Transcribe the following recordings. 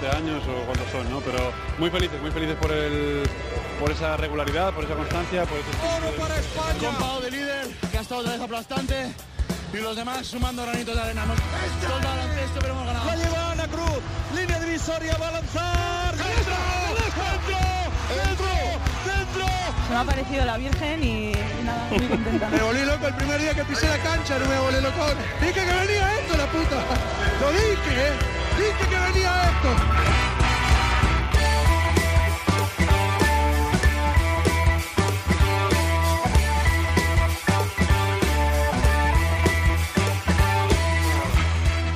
12 años o cuántos son, ¿no? Pero muy felices, muy felices por el por esa regularidad, por esa constancia, por ese ¡Oro para España! de líder, que ha estado otra vez aplastante y los demás sumando granitos de arena. Hemos todo baloncesto, pero hemos ganado. La lleva Ana Cruz, línea divisoria, va a lanzar. ¡Dentro! ¡Dentro! ¡Dentro! ¡Dentro! Se me ha parecido la Virgen y, y nada, muy contenta. Me volví loco el primer día que pisé la cancha, no me volví loco. Dije que venía esto, la puta. Lo dije, ¿eh? Dije que venía esto.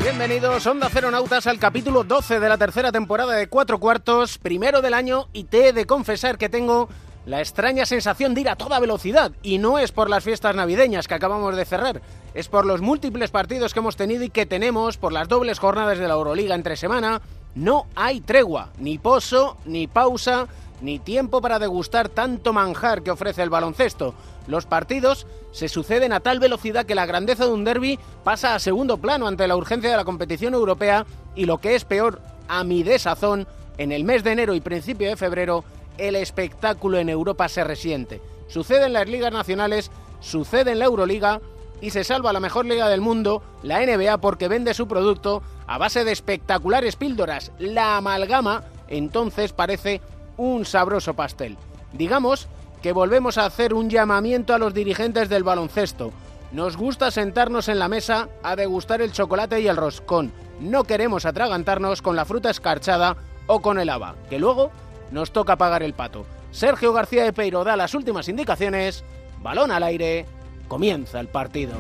Bienvenidos, Onda Cero Nautas, al capítulo 12 de la tercera temporada de Cuatro Cuartos, primero del año, y te he de confesar que tengo la extraña sensación de ir a toda velocidad, y no es por las fiestas navideñas que acabamos de cerrar, es por los múltiples partidos que hemos tenido y que tenemos, por las dobles jornadas de la Euroliga entre semana, no hay tregua, ni pozo, ni pausa, ni tiempo para degustar tanto manjar que ofrece el baloncesto. Los partidos se suceden a tal velocidad que la grandeza de un derby pasa a segundo plano ante la urgencia de la competición europea y lo que es peor, a mi desazón, en el mes de enero y principio de febrero, el espectáculo en Europa se resiente. Sucede en las ligas nacionales, sucede en la Euroliga y se salva la mejor liga del mundo, la NBA, porque vende su producto a base de espectaculares píldoras. La amalgama entonces parece un sabroso pastel. Digamos que volvemos a hacer un llamamiento a los dirigentes del baloncesto. Nos gusta sentarnos en la mesa a degustar el chocolate y el roscón. No queremos atragantarnos con la fruta escarchada o con el haba, que luego nos toca pagar el pato. Sergio García de Peiro da las últimas indicaciones. Balón al aire. Comienza el partido.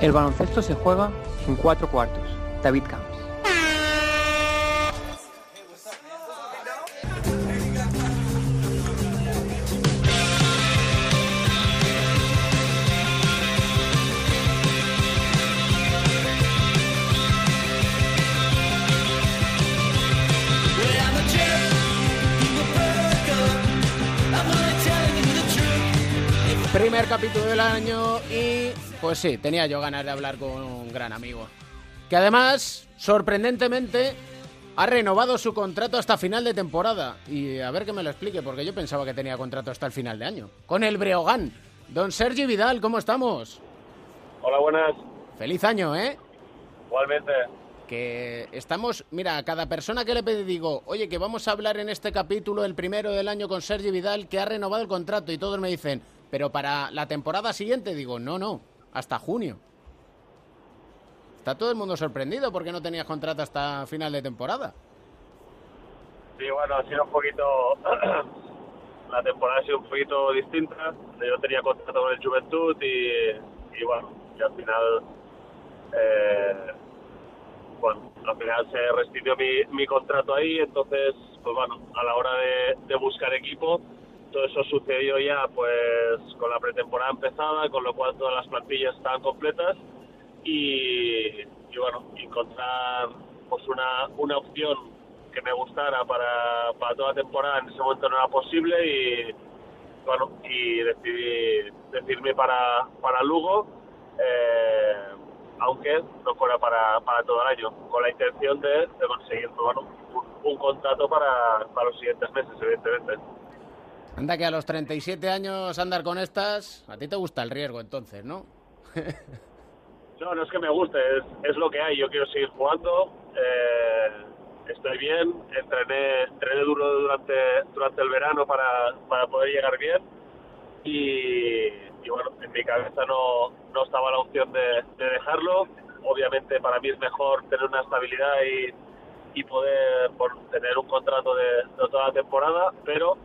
El baloncesto se juega en cuatro cuartos. David Camps. Capítulo del año y pues sí, tenía yo ganas de hablar con un gran amigo. Que además, sorprendentemente, ha renovado su contrato hasta final de temporada. Y a ver que me lo explique, porque yo pensaba que tenía contrato hasta el final de año. Con el Breogán. Don Sergi Vidal, ¿cómo estamos? Hola, buenas. Feliz año, ¿eh? Igualmente. Que estamos, mira, a cada persona que le pedí digo, oye, que vamos a hablar en este capítulo, el primero del año con Sergi Vidal, que ha renovado el contrato. Y todos me dicen, pero para la temporada siguiente digo, no, no, hasta junio. Está todo el mundo sorprendido porque no tenías contrato hasta final de temporada. Sí, bueno, ha sido un poquito. la temporada ha sido un poquito distinta. Yo tenía contrato con el Juventud y, bueno, y al final. Eh, bueno, al final se restituyó mi, mi contrato ahí, entonces, pues bueno, a la hora de buscar equipo, todo eso sucedió ya pues con la pretemporada empezada, con lo cual todas las plantillas estaban completas y, y bueno, encontrar pues una, una opción que me gustara para, para toda temporada en ese momento no era posible y bueno, y decidí decidirme para, para Lugo, eh, aunque no fuera para, para todo el año, con la intención de, de conseguir bueno, un, un contrato para, para los siguientes meses, evidentemente. Anda que a los 37 años andar con estas, a ti te gusta el riesgo entonces, ¿no? no, no es que me guste, es, es, lo que hay. Yo quiero seguir jugando, eh, estoy bien, entrené, entrené duro durante, durante el verano para, para poder llegar bien y, y, bueno, en mi cabeza no, no estaba la opción de, de, dejarlo. Obviamente para mí es mejor tener una estabilidad y, y poder por, tener un contrato de, de toda la temporada, pero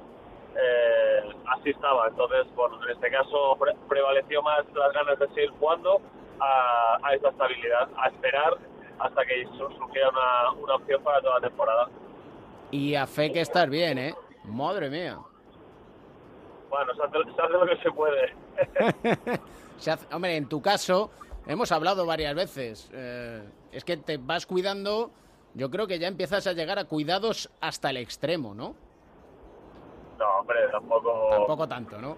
eh, así estaba. Entonces, bueno, en este caso pre prevaleció más las ganas de seguir jugando a, a, esa estabilidad, a esperar hasta que surgiera una, una, opción para toda la temporada. Y a fe que estás bien, ¿eh? Madre mía. Bueno, se hace, se hace lo que se puede. se hace, hombre, en tu caso, hemos hablado varias veces. Eh, es que te vas cuidando, yo creo que ya empiezas a llegar a cuidados hasta el extremo, ¿no? No, hombre, tampoco. Tampoco tanto, ¿no?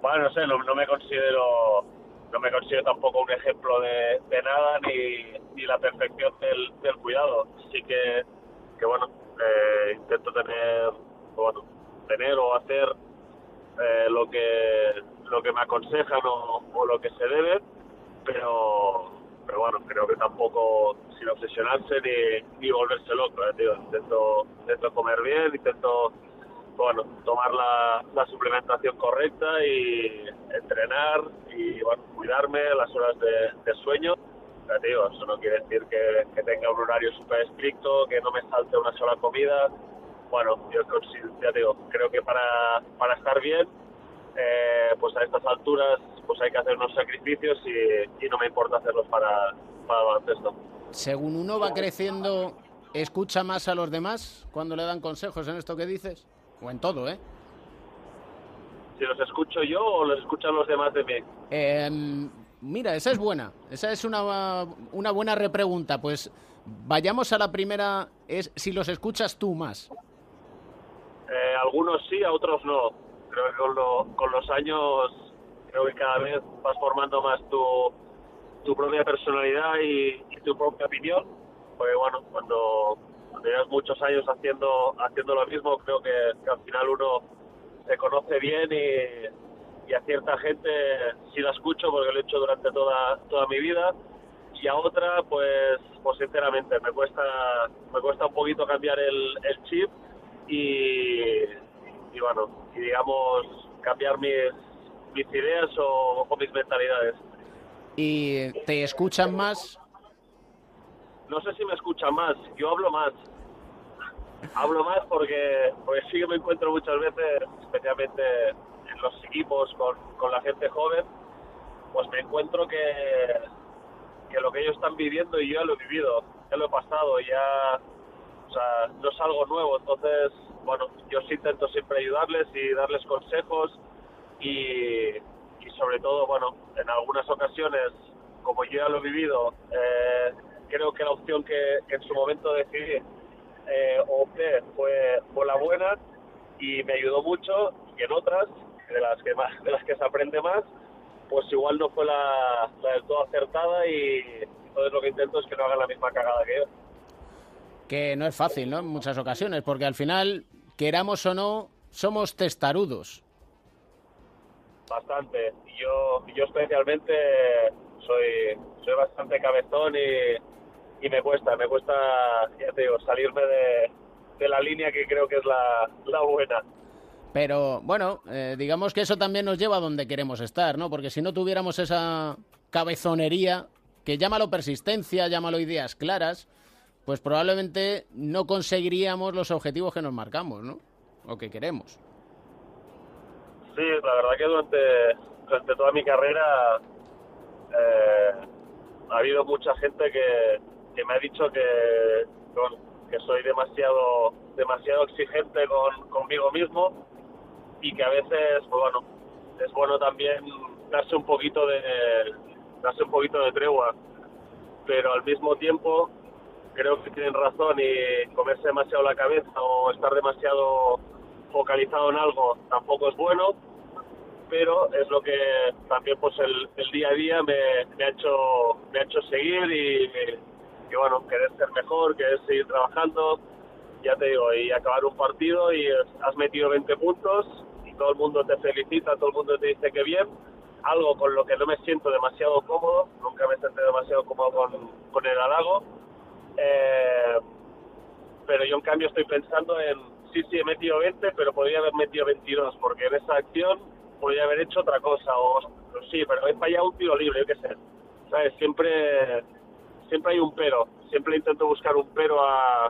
Bueno, no sé, no, no me considero no me considero tampoco un ejemplo de, de nada ni, ni la perfección del, del cuidado. Sí que, que bueno, eh, intento tener, bueno, tener o hacer eh, lo que lo que me aconsejan o, o lo que se debe, pero pero bueno, creo que tampoco sin obsesionarse ni, ni volverse loco, eh, tío. Intento, intento comer bien, intento bueno, tomar la, la suplementación correcta y entrenar y bueno, cuidarme las horas de, de sueño. Ya te digo, eso no quiere decir que, que tenga un horario súper estricto, que no me salte una sola comida. Bueno, yo ya te digo, creo que para, para estar bien, eh, pues a estas alturas pues hay que hacer unos sacrificios y, y no me importa hacerlos para, para baloncesto. Según uno va creciendo, ¿escucha más a los demás cuando le dan consejos en esto que dices? O en todo, ¿eh? Si los escucho yo o los escuchan los demás de mí. Em, mira, esa es buena. Esa es una, una buena repregunta. Pues vayamos a la primera, es si los escuchas tú más. Eh, algunos sí, a otros no. Creo que con, lo- con los años, creo que cada vez vas formando más tu, tu propia personalidad y, y tu propia opinión. Porque bueno, cuando llevas muchos años haciendo, haciendo lo mismo, creo que, que al final uno se conoce bien y, y a cierta gente sí la escucho porque lo he hecho durante toda, toda mi vida y a otra pues pues sinceramente me cuesta me cuesta un poquito cambiar el, el chip y, y bueno y digamos cambiar mis mis ideas o, o mis mentalidades ¿Y te escuchan más? No sé si me escuchan más yo hablo más hablo más porque porque sí que me encuentro muchas veces especialmente en los equipos con, con la gente joven pues me encuentro que que lo que ellos están viviendo y yo ya lo he vivido, ya lo he pasado, ya, o sea, no es algo nuevo. Entonces, bueno, yo sí intento siempre ayudarles y darles consejos y, y sobre todo, bueno, en algunas ocasiones, como yo ya lo he vivido, eh, creo que la opción que, que en su momento decidí eh, opté fue, fue la buena y me ayudó mucho y en otras, de las que más, de las que se aprende más, pues igual no fue la, la del todo acertada y entonces lo que intento es que no hagan la misma cagada que yo. Que no es fácil, ¿no? En muchas ocasiones, porque al final, queramos o no, somos testarudos. Bastante. Y yo, yo especialmente soy, soy bastante cabezón y, y me cuesta, me cuesta, ya te digo, salirme de, de la línea que creo que es la, la buena. Pero bueno, eh, digamos que eso también nos lleva a donde queremos estar, ¿no? Porque si no tuviéramos esa cabezonería, que llámalo persistencia, llámalo ideas claras, pues probablemente no conseguiríamos los objetivos que nos marcamos, ¿no? O que queremos. Sí, la verdad que durante, durante toda mi carrera eh, ha habido mucha gente que, que me ha dicho que, que soy demasiado demasiado exigente con, conmigo mismo y que a veces, pues bueno, es bueno también darse un poquito de darse un poquito de tregua, pero al mismo tiempo creo que tienen razón y comerse demasiado la cabeza o estar demasiado focalizado en algo tampoco es bueno, pero es lo que también pues el, el día a día me, me ha hecho me ha hecho seguir y, y bueno querer ser mejor, querer seguir trabajando, ya te digo y acabar un partido y has metido 20 puntos y todo el mundo te felicita, todo el mundo te dice que bien, algo con lo que no me siento demasiado cómodo, nunca me sentido demasiado cómodo con, con el halago. Eh, pero yo en cambio estoy pensando en, sí, sí, he metido 20, pero podría haber metido 22, porque en esa acción podría haber hecho otra cosa, o sí, pero he fallado un tiro libre, yo qué sé. ¿Sabes? Siempre, siempre hay un pero, siempre intento buscar un pero a,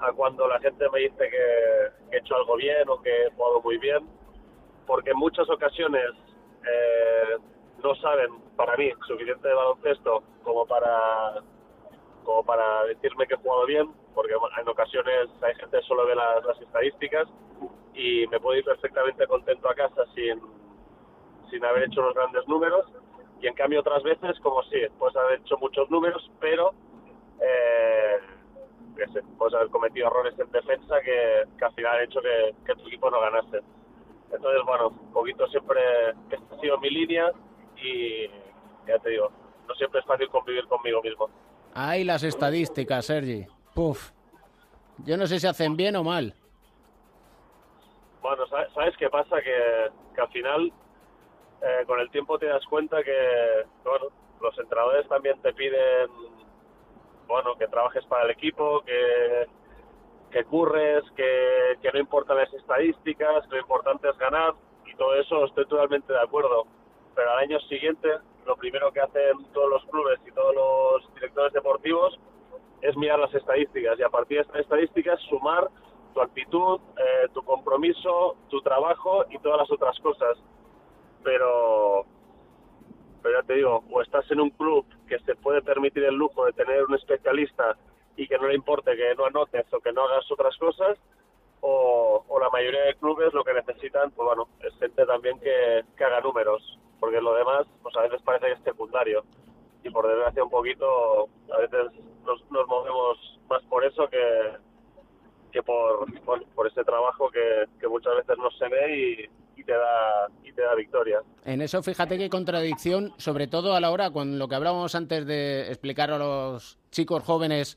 a cuando la gente me dice que, que he hecho algo bien o que he jugado muy bien, porque en muchas ocasiones eh, no saben, para mí, suficiente de baloncesto como para como para decirme que he jugado bien, porque en ocasiones hay gente que solo ve las, las estadísticas y me puedo ir perfectamente contento a casa sin, sin haber hecho los grandes números y en cambio otras veces como sí, puedes haber hecho muchos números, pero eh, puedes haber cometido errores en defensa que, que al final han hecho que, que tu equipo no ganase. Entonces, bueno, un poquito siempre esta ha sido mi línea y ya te digo, no siempre es fácil convivir conmigo mismo. Ahí las estadísticas, Sergi. Puf. Yo no sé si hacen bien o mal. Bueno, ¿sabes, sabes qué pasa? Que, que al final, eh, con el tiempo te das cuenta que, bueno, los entrenadores también te piden, bueno, que trabajes para el equipo, que, que curres, que, que no importan las estadísticas, que lo importante es ganar, y todo eso estoy totalmente de acuerdo. Pero al año siguiente, lo primero que hacen todos los clubes y todos los directores deportivos es mirar las estadísticas y a partir de estas estadísticas sumar tu actitud, eh, tu compromiso, tu trabajo y todas las otras cosas. Pero, pero ya te digo, o estás en un club que se puede permitir el lujo de tener un especialista y que no le importe que no anotes o que no hagas otras cosas, o, o la mayoría de clubes lo que necesitan, pues bueno, es gente también que, que haga números, porque lo demás, pues a veces parece que es secundario. Y por desgracia un poquito, a veces nos, nos movemos más por eso que, que por, bueno, por ese trabajo que, que muchas veces no se ve y, y te da y te da victoria. En eso fíjate qué contradicción, sobre todo a la hora con lo que hablábamos antes de explicar a los chicos jóvenes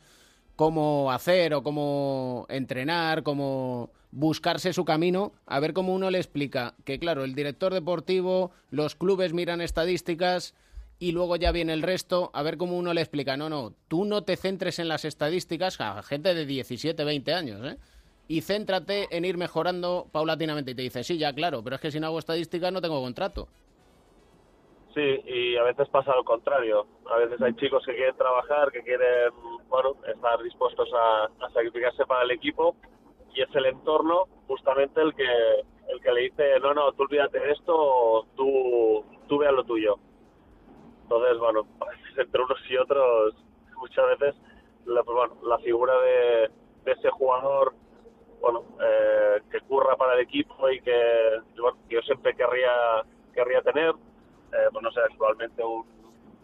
cómo hacer o cómo entrenar, cómo buscarse su camino, a ver cómo uno le explica que claro, el director deportivo, los clubes miran estadísticas y luego ya viene el resto, a ver cómo uno le explica, no, no, tú no te centres en las estadísticas a gente de 17, 20 años, ¿eh? Y céntrate en ir mejorando paulatinamente. Y te dice, sí, ya, claro, pero es que si no hago estadísticas no tengo contrato. Sí, y a veces pasa lo contrario. A veces hay chicos que quieren trabajar, que quieren, bueno, estar dispuestos a, sacrificarse para el equipo y es el entorno justamente el que el que le dice, no, no, tú olvídate de esto, tú, tú veas lo tuyo. Entonces, bueno, entre unos y otros, muchas veces la, pues bueno, la figura de, de ese jugador bueno, eh, que curra para el equipo y que yo siempre querría, querría tener, eh, pues no sé, actualmente un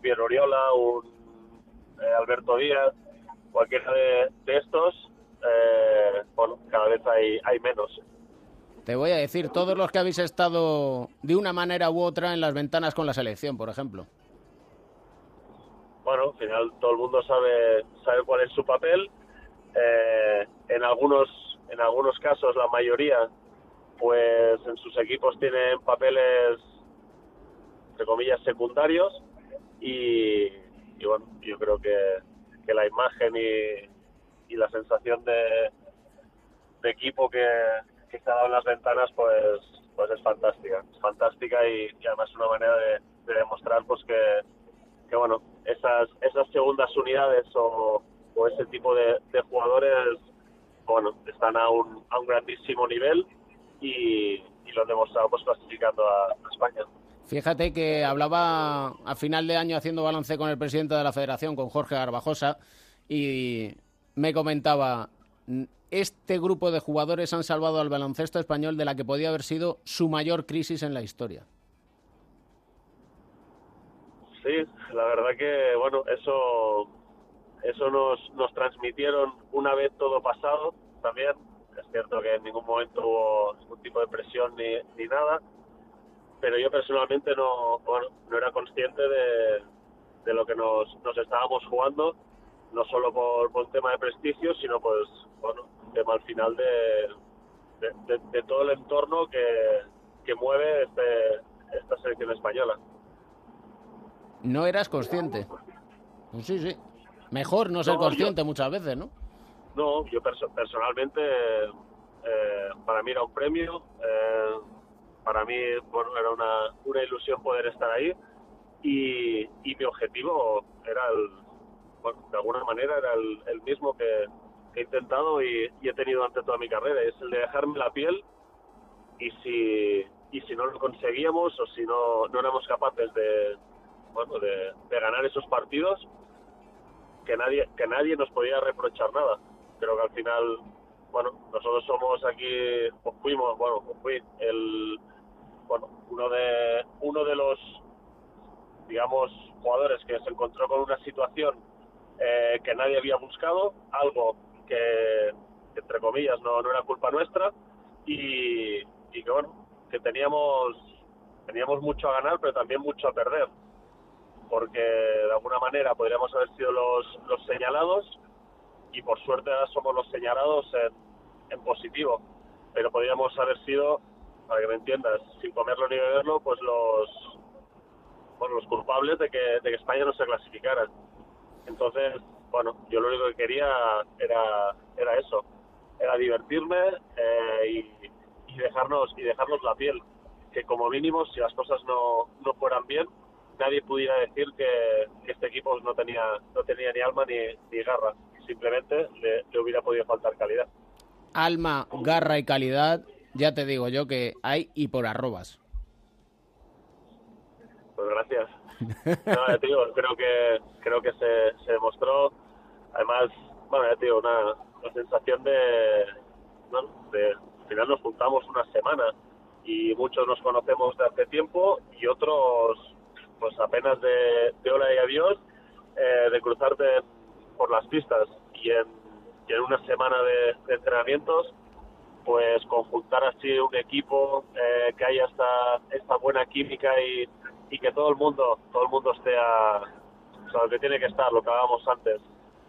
Piero Oriola, un eh, Alberto Díaz, cualquiera de, de estos, eh, bueno, cada vez hay, hay menos. Te voy a decir, todos los que habéis estado de una manera u otra en las ventanas con la selección, por ejemplo. Bueno, al final todo el mundo sabe, sabe cuál es su papel. Eh, en algunos en algunos casos la mayoría pues en sus equipos tienen papeles entre comillas secundarios y, y bueno yo creo que, que la imagen y, y, la sensación de, equipo que, que se ha dado en las ventanas pues pues es fantástica es fantástica y, además una manera de, de demostrar pues que, que bueno esas esas segundas unidades o, ese tipo de, jugadores bueno, están a un, a un grandísimo nivel y, lo han demostrado pues clasificando a, España. Fíjate que hablaba a final de año haciendo balance con el presidente de la federación, con Jorge Garbajosa, y me comentaba, este grupo de jugadores han salvado al baloncesto español de la que podía haber sido su mayor crisis en la historia. Sí, la verdad que, bueno, eso eso nos, nos transmitieron una vez todo pasado también. Es cierto que en ningún momento hubo ningún tipo de presión ni, ni nada, pero yo personalmente no, bueno, no era consciente de, de lo que nos, nos estábamos jugando, no solo por, por un tema de prestigio, sino pues, bueno, tema al final de, de, de, de todo el entorno que, que mueve este, esta selección española. No eras consciente. Pues sí, sí. Mejor no ser no, consciente yo, muchas veces, ¿no? No, yo perso personalmente, eh, para mí era un premio, eh, para mí bueno, era una, una, ilusión poder estar ahí. Y, y mi objetivo era, el, bueno, de alguna manera, era el, el mismo que, que, he intentado y, y, he tenido durante toda mi carrera, es el de dejarme la piel. Y si, y si no lo conseguíamos o si no, no éramos capaces de, bueno, de, de ganar esos partidos, que nadie que nadie nos podía reprochar nada. Creo que al final bueno nosotros somos aquí pues fuimos bueno pues fui el bueno uno de uno de los digamos jugadores que se encontró con una situación eh, que nadie había buscado algo que, entre comillas no, no, era culpa nuestra y, y que bueno que teníamos teníamos mucho a ganar, pero también mucho a perder, porque de alguna manera podríamos haber sido los, los señalados y por suerte ahora somos los señalados en, en positivo, pero podríamos haber sido, para que me entiendas, sin comerlo ni beberlo, pues los, bueno, los culpables de que, de que España no se clasificara. Entonces, bueno, yo lo único que quería era, era eso, era divertirme eh, y, y dejarnos y dejarnos la piel. Que como mínimo, si las cosas no, no fueran bien, nadie pudiera decir que, que este equipo no tenía, no tenía ni alma ni, ni garra. Simplemente le, le hubiera podido faltar calidad. Alma, garra y calidad, ya te digo yo que hay y por arrobas. Pues gracias. Creo que creo que se, se demostró. Además, bueno, ya te una, una sensación de, al final nos juntamos una semana y muchos nos conocemos de hace tiempo y otros pues apenas de, de hola y adiós eh, de cruzarte por las pistas y en, una semana de entrenamientos pues conjuntar así un equipo eh, que haya esta, buena química y, y que todo el mundo todo el mundo esté a sea, lo que tiene que estar lo que hablábamos antes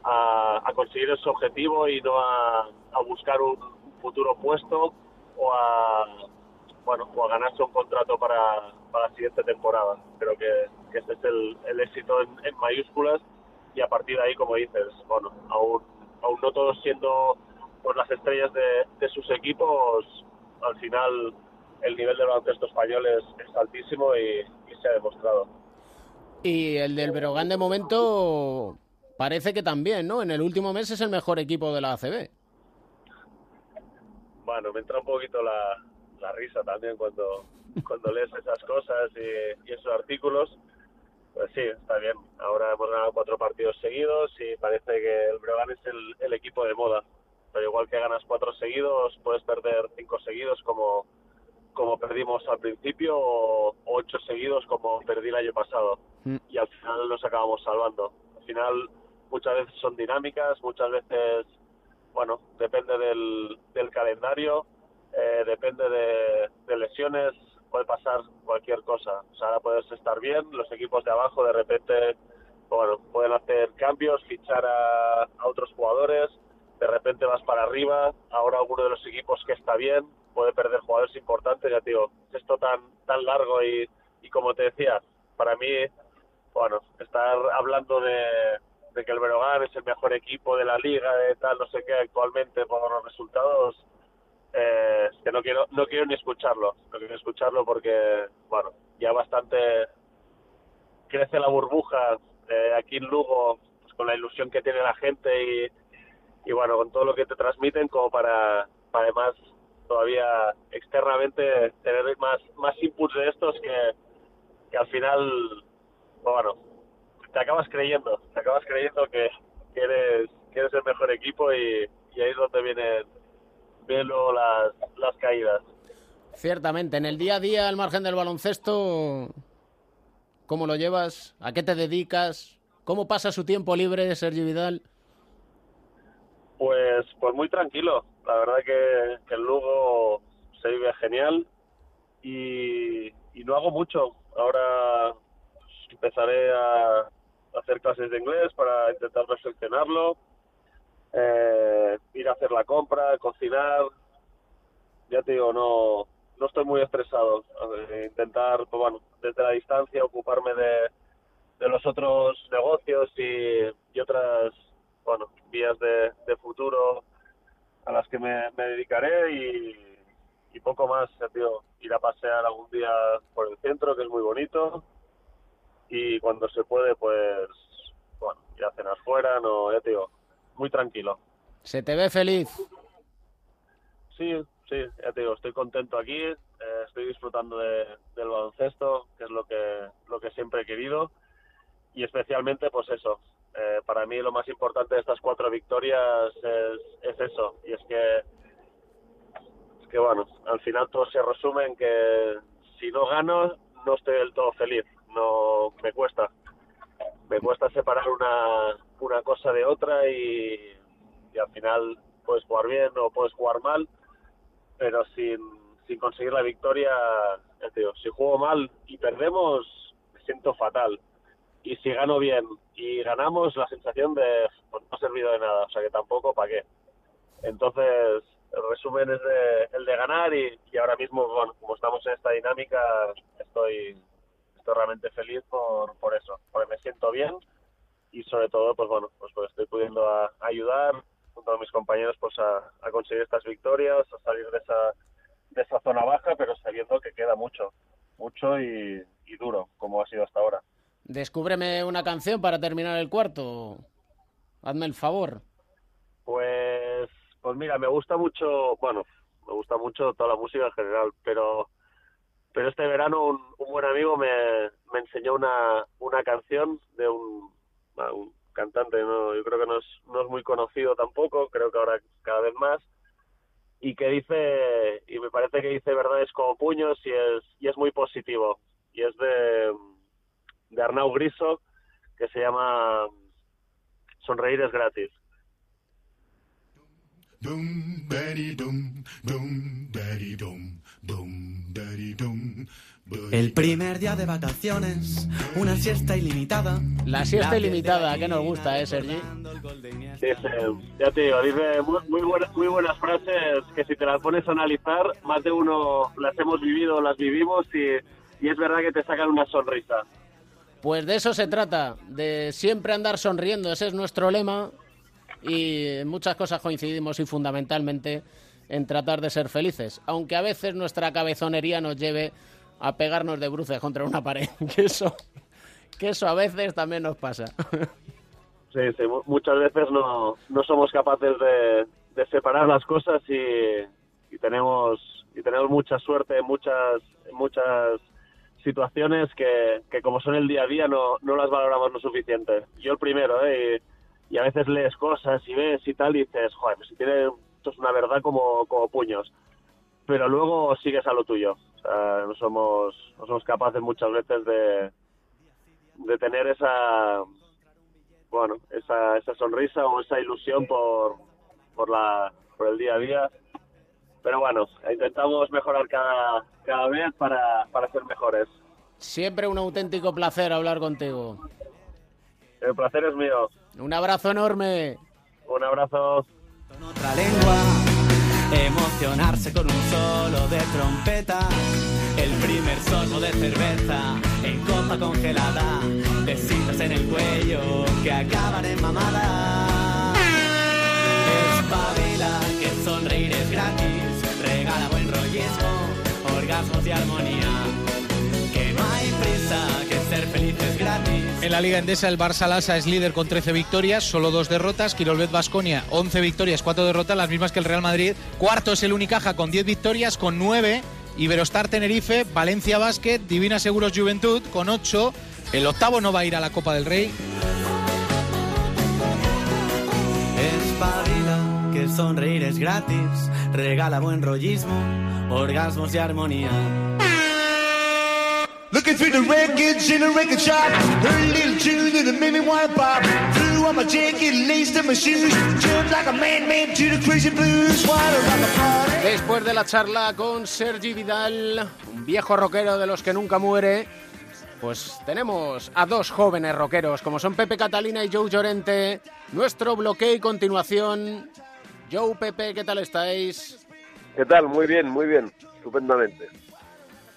a, conseguir ese objetivo y no a, a buscar un, futuro puesto o a bueno o a ganarse un contrato para, para la siguiente temporada. Creo que, ese es el, el éxito en, en mayúsculas y a partir de ahí como dices bueno aún aún no todos siendo pues las estrellas de, de sus equipos al final el nivel del baloncesto español es, es altísimo y, y se ha demostrado Y el del Berogán de momento parece que también, ¿no? En el último mes es el mejor equipo de la ACB. bueno, me entra un poquito la, la risa también cuando, cuando lees esas cosas y, y esos artículos. Pues sí, está bien. Ahora hemos ganado cuatro partidos seguidos y parece que el Breogán es el, el equipo de moda. Pero igual que ganas cuatro seguidos, puedes perder cinco seguidos como, como perdimos al principio o ocho seguidos como perdí el año pasado. Mm. Y al final nos acabamos salvando. Al final muchas veces son dinámicas, muchas veces, bueno, depende del, del calendario, eh, depende de, de lesiones, puede pasar cualquier cosa. O sea, ahora puedes estar bien, los equipos de abajo de repente, bueno, pueden hacer cambios, fichar a, a otros jugadores, de repente vas para arriba, ahora alguno de los equipos que está bien puede perder jugadores importantes, ya te digo, es esto tan, tan largo y, y como te decía, para mí, bueno, estar hablando de, que el Berogán es el mejor equipo de la liga, de tal, no sé qué, actualmente por los resultados, eh, es que no quiero, no quiero ni escucharlo, no quiero escucharlo porque, bueno, ya bastante crece la burbuja eh, aquí en Lugo, pues, con la ilusión que tiene la gente y, y bueno, con todo lo que te transmiten como para, además todavía externamente tener más, más inputs de estos que, que al final, bueno, te acabas creyendo, te acabas creyendo que, que eres, que el mejor equipo y, y ahí es donde vienen, vienen luego las, las caídas. Ciertamente, en el día a día, al margen del baloncesto, ¿cómo lo llevas? ¿A qué te dedicas? ¿Cómo pasa su tiempo libre, Sergio Vidal? Pues, pues muy tranquilo. La verdad que, que en Lugo se vive genial y, no hago mucho. Ahora empezaré a hacer clases de inglés para intentar perfeccionarlo, eh, ir a hacer la compra, cocinar. Ya te digo, no, no estoy muy estresado. Eh, intentar, pues bueno, desde la distancia ocuparme de, de los otros negocios y, y otras, bueno, vías de, de futuro a las que me, me dedicaré y, y poco más, digo, ir a pasear algún día por el centro, que es muy bonito, y cuando se puede, pues, bueno, ir a cenar fuera, no, ya te digo, muy tranquilo. Se te ve feliz. Sí, sí, ya te digo, estoy contento aquí, eh, estoy disfrutando de, del baloncesto, que es lo que, lo que siempre he querido, y especialmente, pues eso, eh, para mí lo más importante de estas cuatro victorias es, es eso, y es que, es que, bueno, al final todo se resume en que si no gano, no estoy del todo feliz, no me cuesta, me cuesta separar una, una cosa de otra y, y al final puedes jugar bien o puedes jugar mal, pero sin, sin conseguir la victoria, si juego mal y perdemos, me siento fatal. Y si gano bien y ganamos, la sensación de pues, no ha servido de nada, o sea que tampoco, ¿para qué? Entonces, el resumen es de, el de ganar y, y ahora mismo, bueno, como estamos en esta dinámica, estoy, estoy realmente feliz por, por eso, porque me siento bien y sobre todo, pues bueno, pues, pues estoy pudiendo a- ayudar junto a mis compañeros pues a, a conseguir estas victorias, a salir de esa, de esa zona baja, pero sabiendo que queda mucho, mucho y, y duro, como ha sido hasta ahora. Descúbreme una canción para terminar el cuarto. Hazme el favor. Pues, pues mira, me gusta mucho, bueno, me gusta mucho toda la música en general, pero, pero este verano un, buen amigo me, me enseñó una, una canción de un, a un cantante, no, yo creo que no es, no es muy conocido tampoco, creo que ahora cada vez más, y que dice, y me parece que dice verdades como puños y es, y es muy positivo, y es de, de Arnau Griso, que se llama Sonreír es gratis. Dum daddy dum dum daddy dum dum daddy dum. El primer día de vacaciones, una siesta ilimitada. La siesta ilimitada, que nos gusta, ¿eh, Sergi? Dice, ya te digo, dice muy, muy, buenas, muy buenas frases que si te las pones a analizar, más de uno las hemos vivido, las vivimos y, y es verdad que te sacan una sonrisa. Pues de eso se trata, de siempre andar sonriendo, ese es nuestro lema y muchas cosas coincidimos y fundamentalmente en tratar de ser felices, aunque a veces nuestra cabezonería nos lleve a pegarnos de bruces contra una pared, que eso, que eso a veces también nos pasa. Sí, sí, mu- muchas veces no, no somos capaces de, separar las cosas y, y tenemos y tenemos mucha suerte muchas muchas situaciones que, que como son el día a día no, no las valoramos lo suficiente. Yo el primero, ¿eh? Y, a veces lees cosas y ves y tal y dices, joder, pues si tiene, esto es una verdad como, como puños. Pero luego sigues a lo tuyo. O sea, no somos, no somos capaces muchas veces de, de tener esa bueno, esa, esa sonrisa o esa ilusión por, por, la, por el día a día. Pero bueno, intentamos mejorar cada, cada vez para, para ser mejores. Siempre un auténtico placer hablar contigo. El placer es mío. Un abrazo enorme. Un abrazo. Con otra lengua, emocionarse con un solo de trompeta. El primer sorbo de cerveza en copa congelada. Besitos en el cuello que acaban en mamada. Espabila, que sonreír es gratis. Orgasmos y armonía. Que no hay prisa, que ser feliz es gratis. En la Liga Endesa el Barça Lassa es líder con 13 victorias, solo dos derrotas. Quirolbet Basconia 11 victorias, 4 derrotas, las mismas que el Real Madrid. Cuarto es el Unicaja con 10 victorias, con 9. Iberostar Tenerife, Valencia Basket, Divina Seguros Juventud con 8. El octavo no va a ir a la Copa del Rey. Que sonreír es gratis. Regala buen rollismo, orgasmos y armonía. Looking through the records in a record shop, heard a little tune that made me wanna pop. Threw on my jacket, laced in my shoes, jumped like a madman to the crazy blues. Wanna rock a party. Después de la charla con Sergi Vidal, un viejo rockero de los que nunca muere, pues tenemos a dos jóvenes rockeros, como son Pepe Catalina y Joe Llorente. Nuestro bloqueo y continuación. Joe, Pepe, ¿qué tal estáis? ¿Qué tal? Muy bien, muy bien, estupendamente.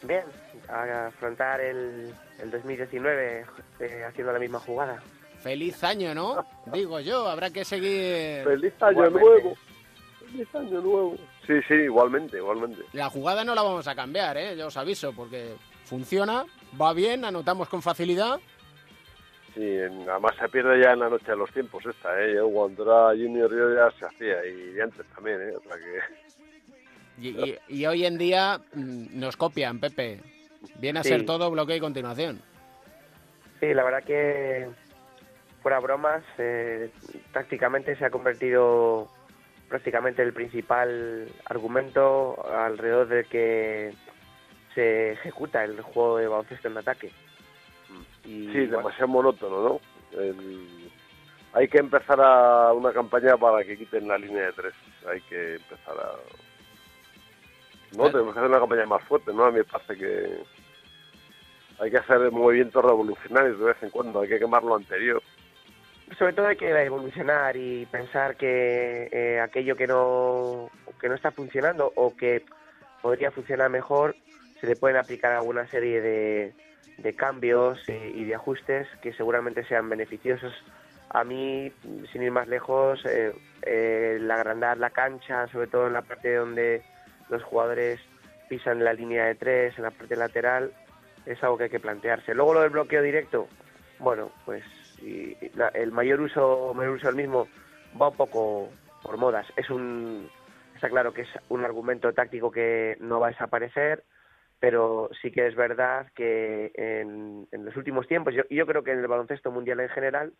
Bien, a afrontar el, el 2019 eh, haciendo la misma jugada. Feliz año, ¿no? Digo yo, habrá que seguir. Feliz año Igualmente. nuevo. Feliz año nuevo. Sí, sí, igualmente, igualmente. La jugada no la vamos a cambiar, ¿eh? Ya os aviso, porque funciona, va bien, anotamos con facilidad. Sí, en- además se pierde ya en la noche de los tiempos esta, ¿eh? Yo cuando era Junior yo ya se hacía y antes también, ¿eh? O sea que... Y, y- y hoy en día mm, nos copian, Pepe. Viene a Sí. ser todo bloqueo y continuación. Sí, la verdad que fuera bromas, eh, tácticamente se ha convertido prácticamente el principal argumento alrededor del que se ejecuta el juego de baloncesto en ataque. Y, Sí, bueno, demasiado monótono, ¿no? El- Hay que empezar a una campaña para que quiten la línea de tres. Hay que empezar a... No, tenemos que hacer una campaña más fuerte, ¿no? A mí me parece que hay que hacer movimientos revolucionarios de vez en cuando, hay que quemar lo anterior. sobre todo hay que evolucionar y pensar que eh, aquello que no que no está funcionando o que podría funcionar mejor se le pueden aplicar alguna serie de, de cambios y, de ajustes que seguramente sean beneficiosos a mí sin ir más lejos eh, eh, el agrandar la cancha sobre todo en la parte donde los jugadores pisan la línea de tres en la parte lateral es algo que hay que plantearse luego lo del bloqueo directo bueno pues el mayor uso, mayor uso del mismo va un poco por modas. Es un, está claro que es un argumento táctico que no va a desaparecer, pero sí que es verdad que en, en los últimos tiempos, yo, y yo creo que en el baloncesto mundial en general,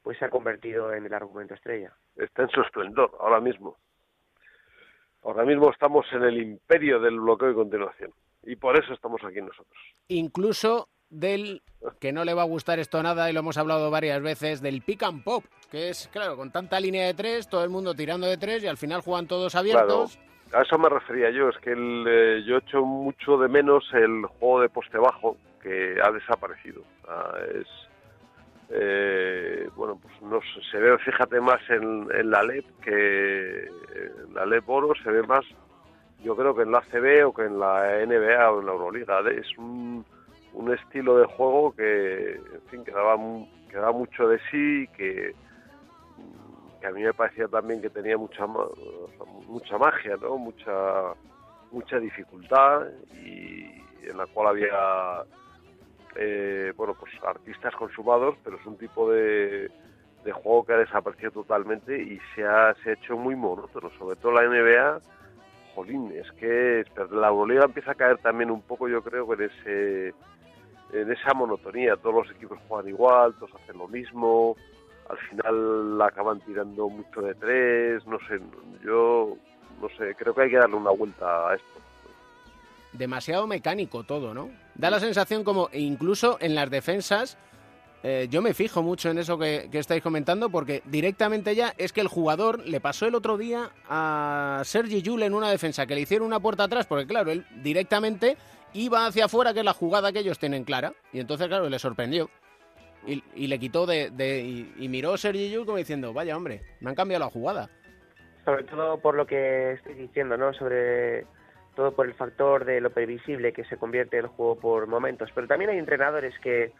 pues se ha convertido en el argumento estrella. Está en su esplendor ahora mismo. Ahora mismo estamos en el imperio del bloqueo y continuación. Y por eso estamos aquí nosotros. Incluso del que no le va a gustar esto nada y lo hemos hablado varias veces del pick and pop, que es claro con tanta línea de tres, todo el mundo tirando de tres y al final juegan todos abiertos. Claro, a eso me refería yo. Es que el, eh, yo echo mucho de menos el juego de poste bajo que ha desaparecido. Ah, es eh, bueno, pues se ve, fíjate más en, la LEP que en la LEP Oro se ve más, yo creo que en la CB o que en la NBA o en la Euroliga. Es un, un estilo de juego que, en fin, que daba, que daba mucho de sí, que, a mí me parecía también que tenía mucha mucha magia, ¿no? Mucha mucha dificultad y en la cual había eh, bueno pues artistas consumados, pero es un tipo de, de juego que ha desaparecido totalmente y se ha, se ha hecho muy monótono, sobre todo la NBA. Jolín, es que la Euroliga empieza a caer también un poco, yo creo, en ese en esa monotonía. Todos los equipos juegan igual, todos hacen lo mismo. Al final la acaban tirando mucho de tres. No sé, yo no sé, creo que hay que darle una vuelta a esto. Demasiado mecánico todo, ¿no? Da la sensación como e incluso en las defensas eh, yo me fijo mucho en eso que, estáis comentando porque directamente ya es que el jugador le pasó el otro día a Sergi Yul en una defensa que le hicieron una puerta atrás porque claro, él directamente iba hacia afuera que es la jugada que ellos tienen clara y entonces claro, le sorprendió y, le quitó de... de- y, y miró Sergi Yul como diciendo, vaya hombre, me han cambiado la jugada. Sobre todo por lo que estoy diciendo, ¿no? Sobre todo por el factor de lo previsible que se convierte el juego por momentos. Pero también hay entrenadores que,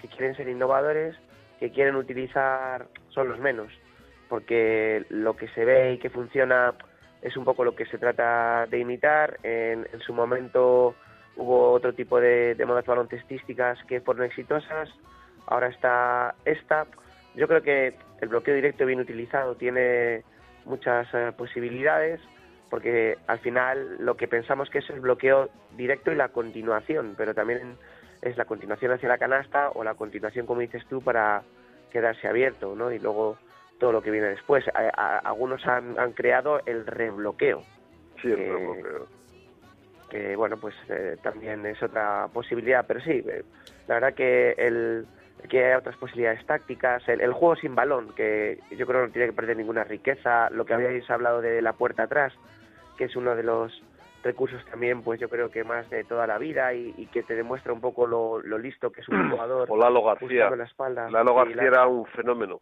que quieren ser innovadores, que quieren utilizar, son los menos, porque lo que se ve y que funciona es un poco lo que se trata de imitar. En, en su momento hubo otro tipo de, de modas baloncestísticas que fueron exitosas, ahora está esta. Yo creo que el bloqueo directo bien utilizado tiene muchas eh, posibilidades porque al final lo que pensamos que es el bloqueo directo y la continuación, pero también es la continuación hacia la canasta o la continuación, como dices tú, para quedarse abierto, ¿no? Y luego todo lo que viene después. A- a- algunos han, han creado el rebloqueo. Sí, el que- rebloqueo. que bueno pues eh, también es otra posibilidad pero sí eh, la verdad que el que otras posibilidades tácticas el, el juego sin balón que yo creo que no tiene que perder ninguna riqueza lo que habíais hablado de la puerta atrás que es uno de los recursos también pues yo creo que más de toda la vida y, y que te demuestra un poco lo, lo listo que es un jugador O Lalo García. la espalda Lalo García era un fenómeno.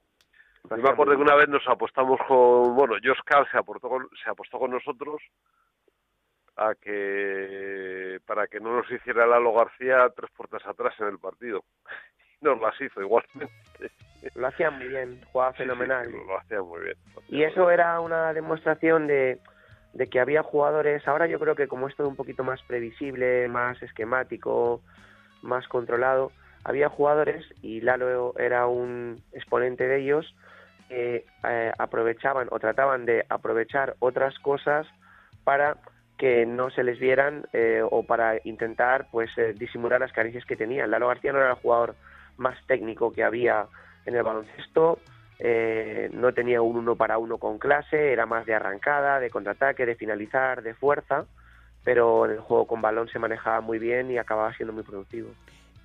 Yo me acuerdo que una vez nos apostamos con, bueno, Josh Carl se, aportó con- se apostó con nosotros a que para que no nos hiciera Lalo García tres puertas atrás en el partido. Nos las hizo igualmente. lo hacía muy bien jugaba Sí, sí, fenomenal lo hacía muy bien. Y eso era una demostración de, de que había jugadores, ahora yo creo que como es todo un poquito más previsible, más esquemático, más controlado, había jugadores, y Lalo era un exponente de ellos, que eh, aprovechaban o trataban de aprovechar otras cosas para que no se les vieran eh, o para intentar pues eh, disimular las carencias que tenían. Lalo García no era el jugador más técnico que había en el baloncesto, eh, no tenía un uno para uno con clase, era más de arrancada, de contraataque, de finalizar, de fuerza, pero en el juego con balón se manejaba muy bien y acababa siendo muy productivo.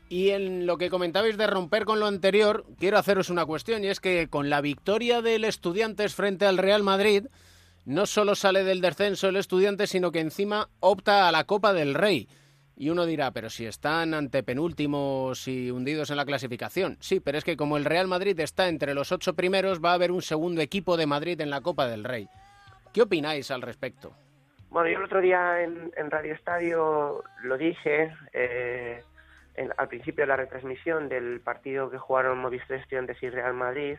Y en lo que comentabais de romper con lo anterior, quiero haceros una cuestión, y es que con la victoria del Estudiantes frente al Real Madrid, no solo sale del descenso el estudiante, sino que encima opta a la Copa del Rey. Y uno dirá, pero si están ante penúltimos y hundidos en la clasificación. Sí, pero es que como el Real Madrid está entre los ocho primeros, va a haber un segundo equipo de Madrid en la Copa del Rey. ¿Qué opináis al respecto? Bueno, yo el otro día en, Radio Estadio lo dije eh, al principio de la retransmisión del partido que jugaron Movistar Estudiantes y Real Madrid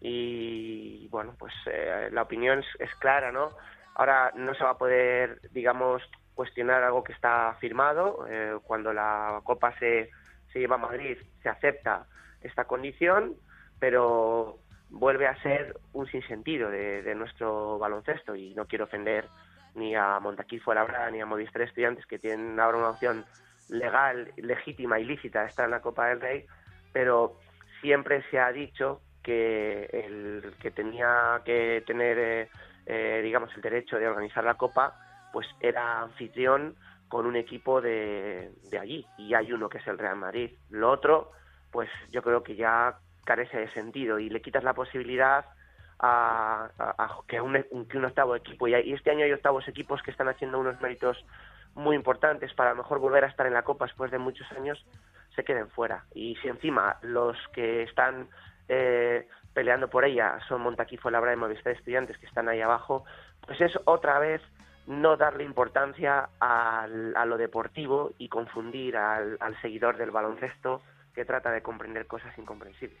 y bueno, pues eh, la opinión es, es clara, ¿no? Ahora no se va a poder, digamos, cuestionar algo que está firmado. eh, cuando la Copa se, se lleva a Madrid se acepta esta condición, pero vuelve a ser un sinsentido de, nuestro baloncesto y no quiero ofender ni a Montaquí Fuenlabrada ni a Movistar Estudiantes que tienen ahora una opción legal, legítima y lícita de estar en la Copa del Rey, pero siempre se ha dicho que el que tenía que tener, eh, eh, digamos, el derecho de organizar la Copa, pues era anfitrión con un equipo de, de allí, y hay uno que es el Real Madrid. Lo otro, pues yo creo que ya carece de sentido y le quitas la posibilidad a, a- que, un, que un octavo equipo, y este año hay octavos equipos que están haciendo unos méritos muy importantes para a lo mejor volver a estar en la Copa después de muchos años, se queden fuera. Y si encima los que están eh, peleando por ella son Montaquí Fuenlabrada y Movistar Estudiantes que están ahí abajo, pues es otra vez no darle importancia a lo deportivo y confundir al, seguidor del baloncesto que trata de comprender cosas incomprensibles.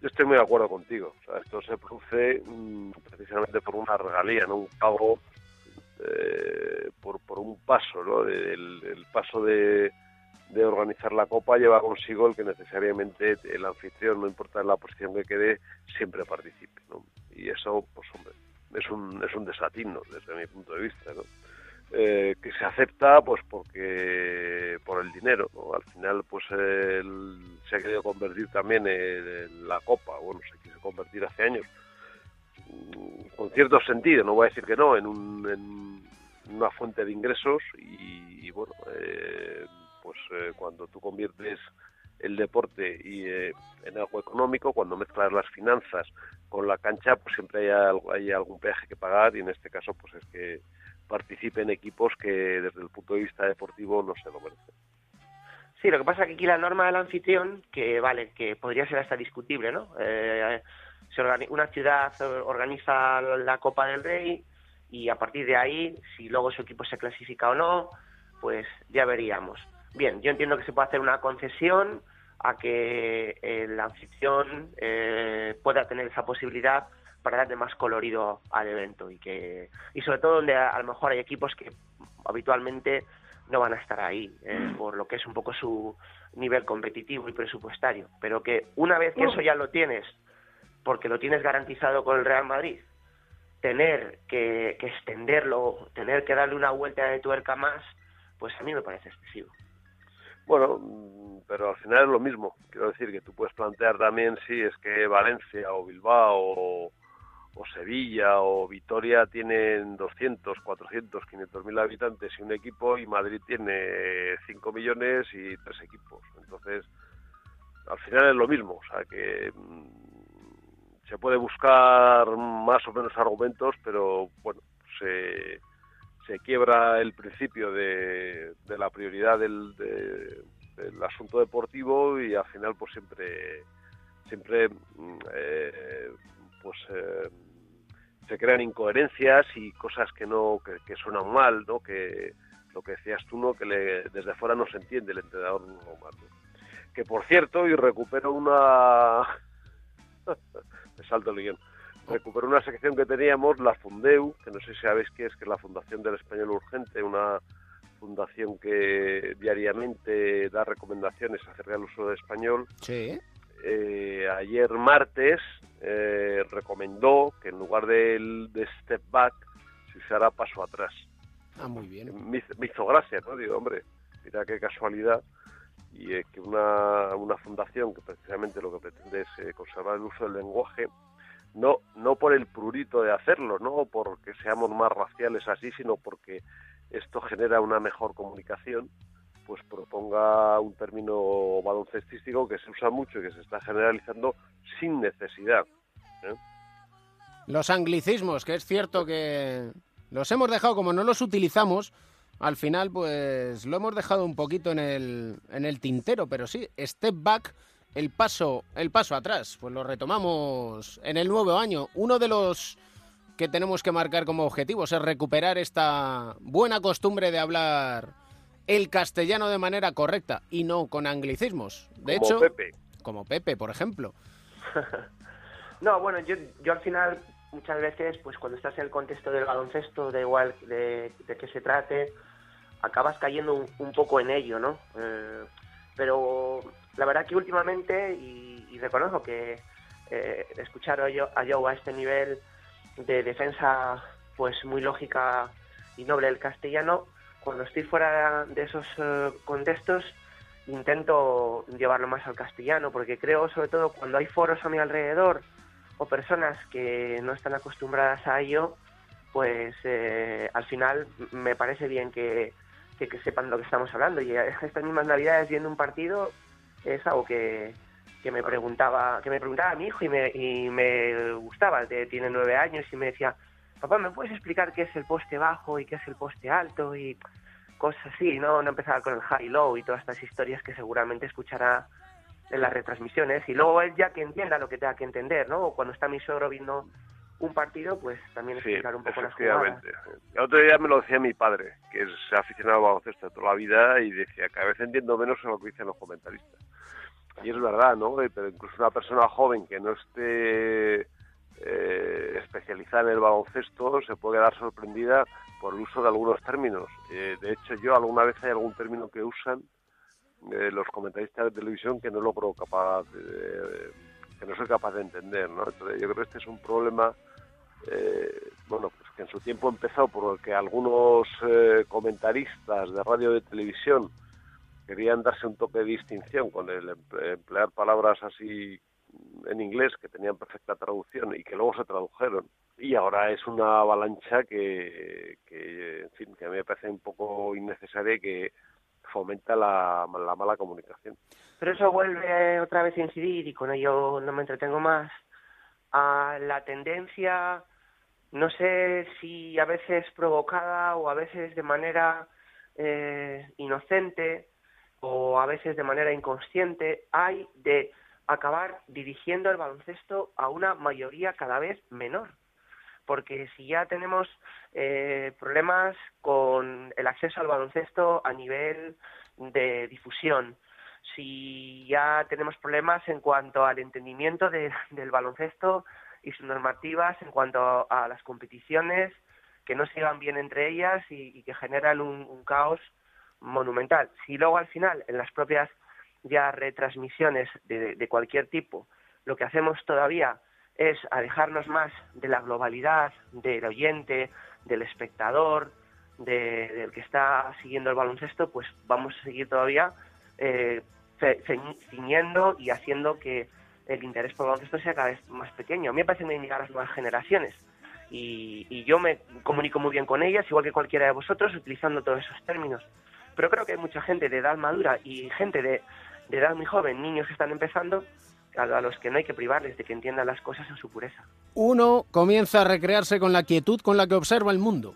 Yo estoy muy de acuerdo contigo. Esto se produce mm, precisamente por una regalía, ¿no? Un pago eh, por, un paso, ¿no? El, paso de, organizar la Copa lleva consigo el que necesariamente el anfitrión, no importa la posición que quede, siempre participe. Y eso, pues hombre, es un, es un desatino desde mi punto de vista, ¿no? Eh, que se acepta pues porque por el dinero al final pues el- se ha querido convertir también en, en la copa bueno se quiso convertir hace años mm, con cierto sentido no voy a decir que no en, un, en una fuente de ingresos y, y, bueno eh, pues eh, cuando tú conviertes el deporte y eh, en algo económico cuando mezclas las finanzas con la cancha pues siempre hay, algo- hay algún peaje que pagar y en este caso pues es que participen equipos que desde el punto de vista deportivo no se lo merecen. Sí, lo que pasa es que aquí la norma del anfitrión, que vale, que podría ser hasta discutible, ¿no? Eh, se una ciudad eh, organiza la Copa del Rey y a partir de ahí, si luego su equipo se clasifica o no, pues ya veríamos. Bien, yo entiendo que se puede hacer una concesión a que el anfitrión eh, pueda tener esa posibilidad para darle más colorido al evento y que y sobre todo donde a, a lo mejor hay equipos que habitualmente no van a estar ahí eh, por lo que es un poco su nivel competitivo y presupuestario. Pero que una vez que eso ya lo tienes porque lo tienes garantizado con el Real Madrid tener que, que extenderlo tener que darle una vuelta de tuerca más pues a mí me parece excesivo Bueno, mm, pero al final es lo mismo. Quiero decir que tú puedes plantear también si es que Valencia o Bilbao o, o Sevilla o Vitoria tienen 200, 400, 500 mil habitantes y un equipo y Madrid tiene 5 millones y tres equipos. Entonces, al final es lo mismo. O sea que mm, se puede buscar más o menos argumentos, pero bueno, se, se quiebra el principio de, de la prioridad del, de- del asunto deportivo y al final pues siempre siempre mm, eh, pues eh, se crean incoherencias y cosas que no que, suenan mal no que lo que decías tú no que le- desde fuera no se entiende el entrenador normal ¿no? que por cierto y recupero una me salto el guion recupero una sección que teníamos, la Fundeu, que no sé si sabéis qué es, que es la Fundación del Español Urgente, una fundación que diariamente da recomendaciones acerca del uso del español. Sí. Eh, ayer martes eh, recomendó que en lugar del de step back se usara paso atrás. Ah, muy bien. Me hizo, me hizo gracia, ¿no? Digo, hombre, mira qué casualidad y eh, que una, una fundación que precisamente lo que pretende es eh, conservar el uso del lenguaje, no, no por el prurito de hacerlo, no porque seamos más raciales así, sino porque esto genera una mejor comunicación, pues proponga un término baloncestístico que se usa mucho y que se está generalizando sin necesidad. ¿eh? Los anglicismos, que es cierto que los hemos dejado, como no los utilizamos, al final pues lo hemos dejado un poquito en el, en el tintero, pero sí, step back, el paso, el paso atrás, pues lo retomamos en el nuevo año. Uno de los que tenemos que marcar como objetivos es recuperar esta buena costumbre de hablar el castellano de manera correcta y no con anglicismos. De Como hecho, Pepe. como Pepe, por ejemplo. No, bueno, yo, yo al final muchas veces, pues cuando estás en el contexto del baloncesto, da igual de, de qué se trate, acabas cayendo un, un poco en ello, ¿no? Eh, pero la verdad que últimamente, y, y reconozco que eh, escuchar a Joe, a este nivel de defensa, pues muy lógica y noble del castellano, cuando estoy fuera de esos eh, contextos, intento llevarlo más al castellano, porque creo, sobre todo, cuando hay foros a mi alrededor o personas que no están acostumbradas a ello, pues eh, al final me parece bien que, que, que sepan lo que estamos hablando. Y estas mismas navidades viendo un partido es algo que, que me preguntaba que me preguntaba mi hijo y me, y me gustaba. Tiene nueve años y me decía, papá, ¿me puedes explicar qué es el poste bajo y qué es el poste alto? Y cosas así, ¿no? No empezaba con el high-low y todas estas historias que seguramente escuchará en las retransmisiones. Y luego él ya que entienda lo que tenga que entender, ¿no? O cuando está mi suegro viendo un partido, pues también Sí, explicar un poco las jugadas. El otro día me lo decía mi padre, que es aficionado al baloncesto toda la vida, y decía, cada vez entiendo menos en lo que dicen los comentaristas. Y es verdad, ¿no? Eh, Pero incluso una persona joven que no esté eh, especializada en el baloncesto se puede quedar sorprendida por el uso de algunos términos. Eh, de hecho, yo alguna vez hay algún término que usan eh, los comentaristas de televisión que no logro capaz de- que no soy capaz de entender, ¿no? Entonces, yo creo que este es un problema eh, bueno, pues que en su tiempo empezó por el que algunos eh, comentaristas de radio y de televisión querían darse un toque de distinción con el emple- emplear palabras así en inglés que tenían perfecta traducción y que luego se tradujeron. Y ahora es una avalancha que, que, en fin, que a mí me parece un poco innecesaria que fomenta la, la mala comunicación. Pero eso vuelve otra vez a incidir, y con ello no me entretengo más, a la tendencia, no sé si a veces provocada o a veces de manera eh, inocente o a veces de manera inconsciente, hay de acabar dirigiendo el baloncesto a una mayoría cada vez menor. Porque si ya tenemos eh, problemas con el acceso al baloncesto a nivel de difusión, si ya tenemos problemas en cuanto al entendimiento de- del baloncesto y sus normativas en cuanto a las competiciones que no se llevan bien entre ellas y, y que generan un, un caos monumental. Si luego al final en las propias ya retransmisiones de, de cualquier tipo lo que hacemos todavía es alejarnos más de la globalidad del oyente, del espectador, de- del que está siguiendo el baloncesto, pues vamos a seguir todavía eh, ciñendo y haciendo que el interés por el baloncesto sea cada vez más pequeño. A mí me parece que deben llegar las nuevas generaciones y, y yo me comunico muy bien con ellas, igual que cualquiera de vosotros, utilizando todos esos términos. Pero creo que hay mucha gente de edad madura y gente de, de edad muy joven, niños que están empezando, a, a los que no hay que privarles de que entiendan las cosas en su pureza. Uno comienza a recrearse con la quietud con la que observa el mundo.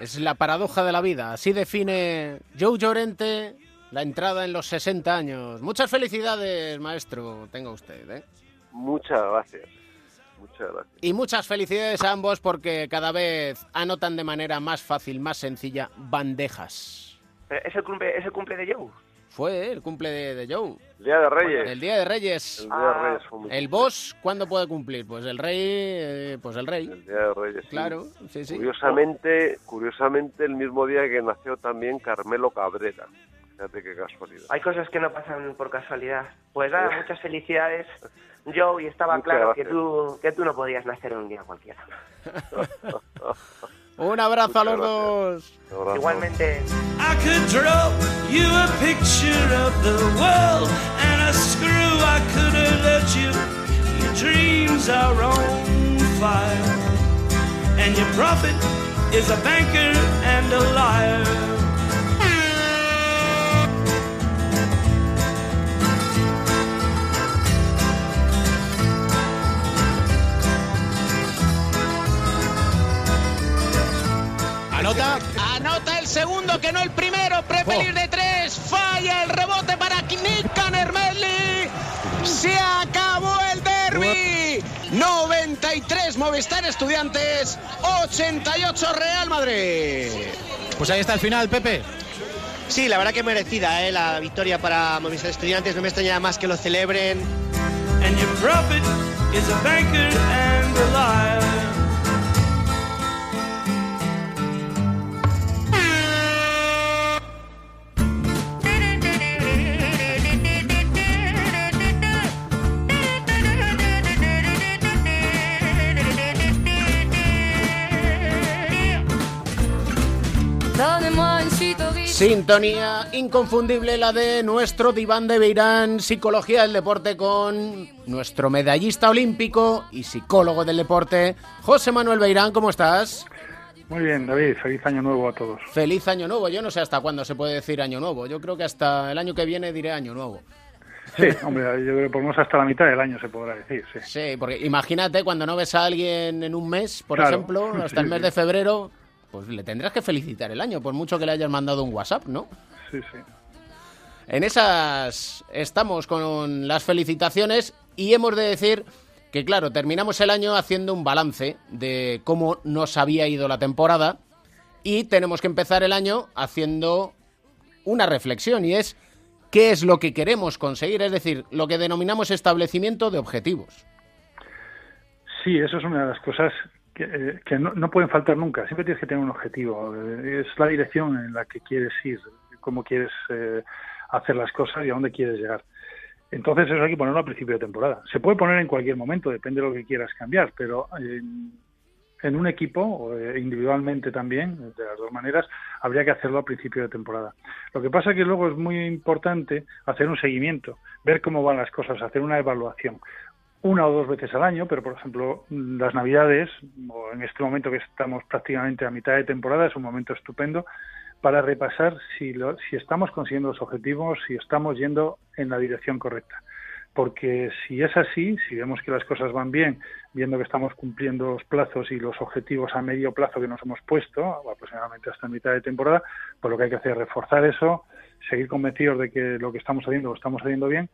Es la paradoja de la vida. Así define Joe Llorente la entrada en los 60 años. Muchas felicidades, maestro, tenga usted. ¿eh? Muchas gracias. Muchas gracias. Y muchas felicidades a ambos porque cada vez anotan de manera más fácil, más sencilla, bandejas. Pero ¿Es el cumple, es el cumple de Joe? Fue el cumple de, de Joe. El Día de Reyes. El Día de Reyes. El Día de Reyes fue muy ¿El boss cuándo puede cumplir? Pues el rey, eh, pues el rey. El Día de Reyes. Claro, sí, sí. Curiosamente, curiosamente, el mismo día que nació también Carmelo Cabrera. Fíjate qué casualidad. Hay cosas que no pasan por casualidad. Pues nada, muchas felicidades, Joe, y estaba Muchas claro que tú, que tú no podías nacer en un día cualquiera. Un abrazo a los dos. Igualmente. I could draw you a picture of the world and a screw I could have let you. Your dreams are on fire, and your prophet is a banker and a liar. Anota. Anota el segundo, que no el primero. Prepelir de tres. Falla el rebote para Nick Canermelli. Se acabó el derby. 93 Movistar Estudiantes. 88 Real Madrid. Pues ahí está el final, Pepe. Sí, la verdad que merecida ¿eh? la victoria para Movistar Estudiantes. No me extraña más que lo celebren. And your Sintonía inconfundible la de nuestro diván de Beirán, psicología del deporte con nuestro medallista olímpico y psicólogo del deporte, José Manuel Beirán, ¿cómo estás? Muy bien, David, feliz año nuevo a todos. Feliz año nuevo, yo no sé hasta cuándo se puede decir año nuevo, yo creo que hasta el año que viene diré año nuevo. Sí, hombre, yo creo que por lo menos hasta la mitad del año se podrá decir, sí. Sí, porque imagínate cuando no ves a alguien en un mes, por Claro. ejemplo, hasta el mes de febrero, pues le tendrás que felicitar el año, por mucho que le hayas mandado un WhatsApp, ¿no? Sí, sí. En esas estamos con las felicitaciones y hemos de decir que, claro, terminamos el año haciendo un balance de cómo nos había ido la temporada y tenemos que empezar el año haciendo una reflexión y es qué es lo que queremos conseguir, es decir, lo que denominamos establecimiento de objetivos. Sí, eso es una de las cosas que, eh, que no, no pueden faltar nunca. Siempre tienes que tener un objetivo. Eh, es la dirección en la que quieres ir, cómo quieres eh, hacer las cosas y a dónde quieres llegar. Entonces eso hay que ponerlo a principio de temporada. Se puede poner en cualquier momento, depende de lo que quieras cambiar, pero en, en un equipo, o eh, individualmente también, de las dos maneras, habría que hacerlo a principio de temporada. Lo que pasa es que luego es muy importante hacer un seguimiento, ver cómo van las cosas, hacer una evaluación una o dos veces al año, pero por ejemplo las navidades, o en este momento que estamos prácticamente a mitad de temporada, es un momento estupendo para repasar si, lo- si estamos consiguiendo los objetivos, si estamos yendo en la dirección correcta. Porque si es así, si vemos que las cosas van bien, viendo que estamos cumpliendo los plazos y los objetivos a medio plazo que nos hemos puesto, aproximadamente hasta mitad de temporada, pues lo que hay que hacer es reforzar eso, seguir convencidos de que lo que estamos haciendo lo estamos haciendo bien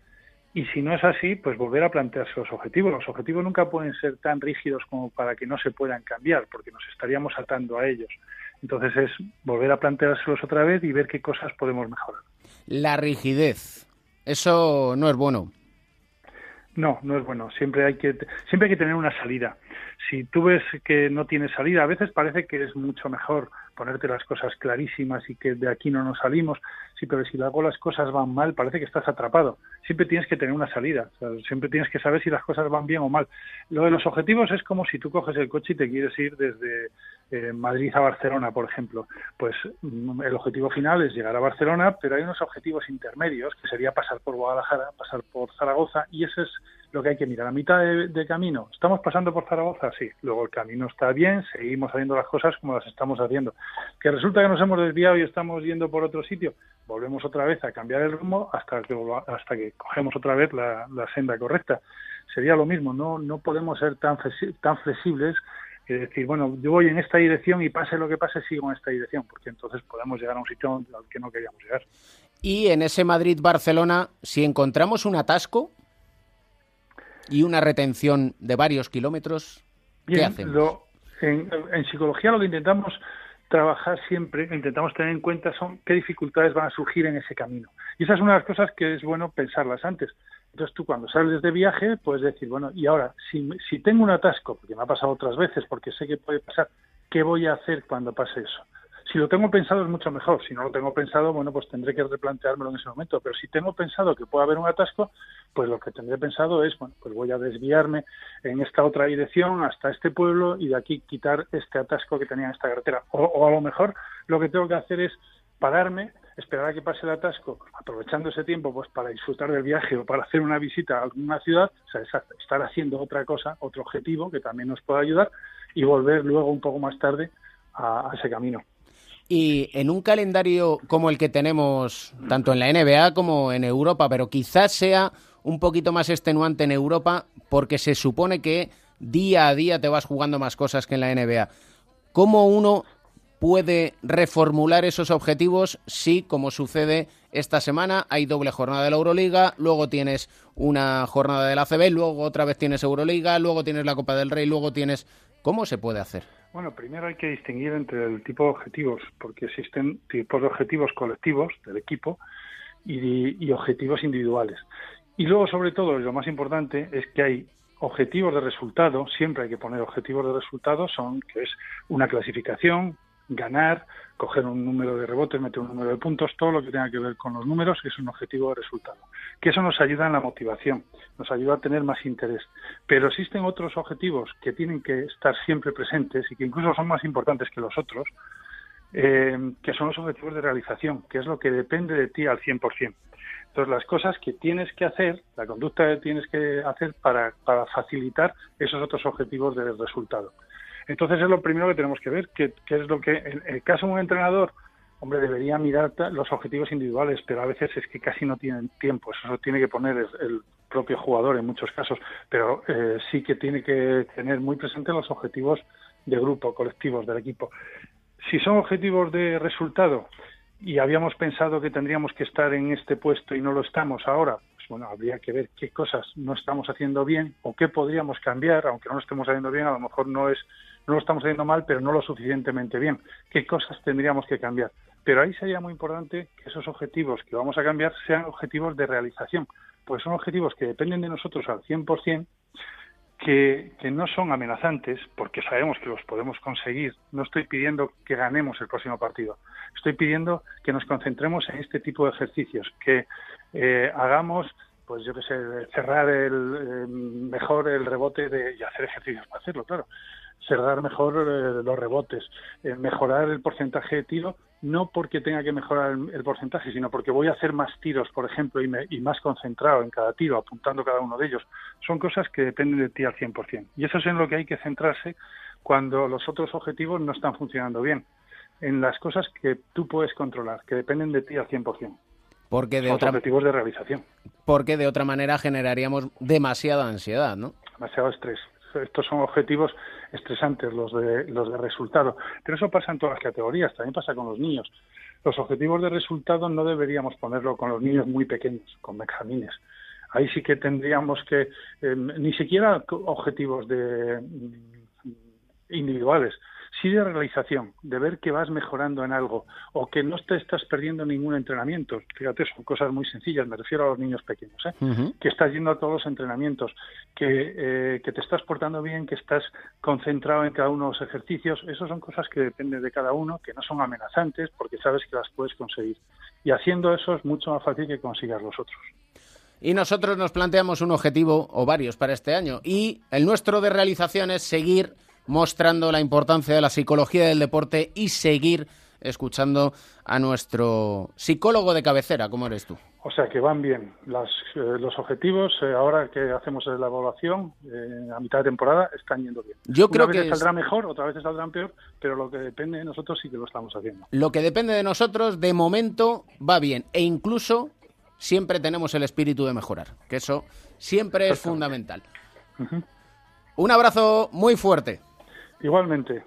y si no es así, pues volver a plantearse los objetivos. Los objetivos nunca pueden ser tan rígidos como para que no se puedan cambiar, porque nos estaríamos atando a ellos. Entonces es volver a planteárselos otra vez y ver qué cosas podemos mejorar. La rigidez. Eso no es bueno. No, no es bueno. Siempre hay que siempre hay que tener una salida. Si tú ves que no tienes salida, a veces parece que es mucho mejor ponerte las cosas clarísimas y que de aquí no nos salimos. Sí, pero si luego las cosas van mal, parece que estás atrapado. Siempre tienes que tener una salida. Siempre tienes que saber si las cosas van bien o mal. Lo de los objetivos es como si tú coges el coche y te quieres ir desde eh, Madrid a Barcelona, por ejemplo. Pues mm, el objetivo final es llegar a Barcelona, pero hay unos objetivos intermedios, que sería pasar por Guadalajara, pasar por Zaragoza, y eso es lo que hay que mirar. A mitad de, camino, ¿estamos pasando por Zaragoza? Sí. Luego el camino está bien, seguimos haciendo las cosas como las estamos haciendo. Que resulta que nos hemos desviado y estamos yendo por otro sitio, volvemos otra vez a cambiar el rumbo hasta que, hasta que cogemos otra vez la, senda correcta. Sería lo mismo, no, no podemos ser tan, tan flexibles que decir, bueno, yo voy en esta dirección y pase lo que pase, sigo en esta dirección, porque entonces podemos llegar a un sitio al que no queríamos llegar. Y en ese Madrid-Barcelona, si encontramos un atasco y una retención de varios kilómetros, ¿qué hacemos? lo- en, en psicología lo que intentamos trabajar siempre, intentamos tener en cuenta son qué dificultades van a surgir en ese camino. Y esa es una de las cosas que es bueno pensarlas antes. Entonces tú cuando sales de viaje puedes decir, bueno, y ahora, si, si tengo un atasco, porque me ha pasado otras veces, porque sé que puede pasar, ¿qué voy a hacer cuando pase eso? Si lo tengo pensado es mucho mejor. Si no lo tengo pensado, bueno, pues tendré que replanteármelo en ese momento. Pero si tengo pensado que puede haber un atasco, pues lo que tendré pensado es, bueno, pues voy a desviarme en esta otra dirección hasta este pueblo y de aquí quitar este atasco que tenía en esta carretera. O, o a lo mejor lo que tengo que hacer es pararme, esperar a que pase el atasco, aprovechando ese tiempo pues para disfrutar del viaje o para hacer una visita a alguna ciudad, o sea, es estar haciendo otra cosa, otro objetivo que también nos pueda ayudar y volver luego un poco más tarde a ese camino. Y en un calendario como el que tenemos tanto en la NBA como en Europa, pero quizás sea un poquito más extenuante en Europa porque se supone que día a día te vas jugando más cosas que en la NBA. ¿Cómo uno puede reformular esos objetivos si, como sucede esta semana, hay doble jornada de la Euroliga, luego tienes una jornada de la luego otra vez tienes Euroliga, luego tienes la Copa del Rey, luego tienes... ¿Cómo se puede hacer? Bueno, primero hay que distinguir entre el tipo de objetivos, porque existen tipos de objetivos colectivos del equipo y, y objetivos individuales. Y luego, sobre todo, lo más importante es que hay objetivos de resultado, siempre hay que poner objetivos de resultado, son que es una clasificación, ganar, coger un número de rebotes, meter un número de puntos, todo lo que tenga que ver con los números es un objetivo de resultado. Que eso nos ayuda en la motivación, nos ayuda a tener más interés. Pero existen otros objetivos que tienen que estar siempre presentes y que incluso son más importantes que los otros, eh, que son los objetivos de realización, que es lo que depende de ti al 100%. Entonces, las cosas que tienes que hacer, la conducta que tienes que hacer para, para facilitar esos otros objetivos de resultado. Entonces es lo primero que tenemos que ver, que, es lo que, en el caso de un entrenador, hombre, debería mirar los objetivos individuales, pero a veces es que casi no tienen tiempo, eso tiene que poner el, propio jugador en muchos casos, pero eh, sí que tiene que tener muy presente los objetivos de grupo, colectivos, del equipo. Si son objetivos de resultado y habíamos pensado que tendríamos que estar en este puesto y no lo estamos ahora, bueno, habría que ver qué cosas no estamos haciendo bien o qué podríamos cambiar, aunque no lo estemos haciendo bien, a lo mejor no es no lo estamos haciendo mal, pero no lo suficientemente bien. ¿Qué cosas tendríamos que cambiar? Pero ahí sería muy importante que esos objetivos que vamos a cambiar sean objetivos de realización, pues son objetivos que dependen de nosotros al 100%, que, que no son amenazantes, porque sabemos que los podemos conseguir. No estoy pidiendo que ganemos el próximo partido, estoy pidiendo que nos concentremos en este tipo de ejercicios, que eh, hagamos pues yo qué sé, cerrar el, eh, mejor el rebote de, y hacer ejercicios para hacerlo, claro cerrar mejor eh, los rebotes, eh, mejorar el porcentaje de tiro, no porque tenga que mejorar el, porcentaje, sino porque voy a hacer más tiros, por ejemplo, y, más concentrado en cada tiro, apuntando cada uno de ellos. Son cosas que dependen de ti al 100%. Y eso es en lo que hay que centrarse cuando los otros objetivos no están funcionando bien, en las cosas que tú puedes controlar, que dependen de ti al 100%. Porque de otra... objetivos de realización. Porque de otra manera generaríamos demasiada ansiedad, ¿no? Demasiado estrés estos son objetivos estresantes, los de, los de resultado. Pero eso pasa en todas las categorías, también pasa con los niños. Los objetivos de resultado no deberíamos ponerlo con los niños muy pequeños, con benjamines. Ahí sí que tendríamos que, eh, ni siquiera objetivos de mm, individuales, sí de realización, de ver que vas mejorando en algo o que no te estás perdiendo ningún entrenamiento. Fíjate, son cosas muy sencillas, me refiero a los niños pequeños, ¿eh? que estás yendo a todos los entrenamientos, que, eh, que te estás portando bien, que estás concentrado en cada uno de los ejercicios. Esas son cosas que dependen de cada uno, que no son amenazantes porque sabes que las puedes conseguir. Y haciendo eso es mucho más fácil que consigas los otros. Y nosotros nos planteamos un objetivo o varios para este año. Y el nuestro de realización es seguir mostrando la importancia de la psicología del deporte y seguir escuchando a nuestro psicólogo de cabecera, como eres tú. O sea que van bien Las, eh, los objetivos, eh, ahora que hacemos la evaluación eh, a mitad de temporada, están yendo bien. Yo creo Una vez que saldrá mejor, otra vez saldrán peor, pero lo que depende de nosotros sí que lo estamos haciendo. Lo que depende de nosotros, de momento, va bien. E incluso siempre tenemos el espíritu de mejorar, que eso siempre es fundamental. Un abrazo muy fuerte. Igualmente.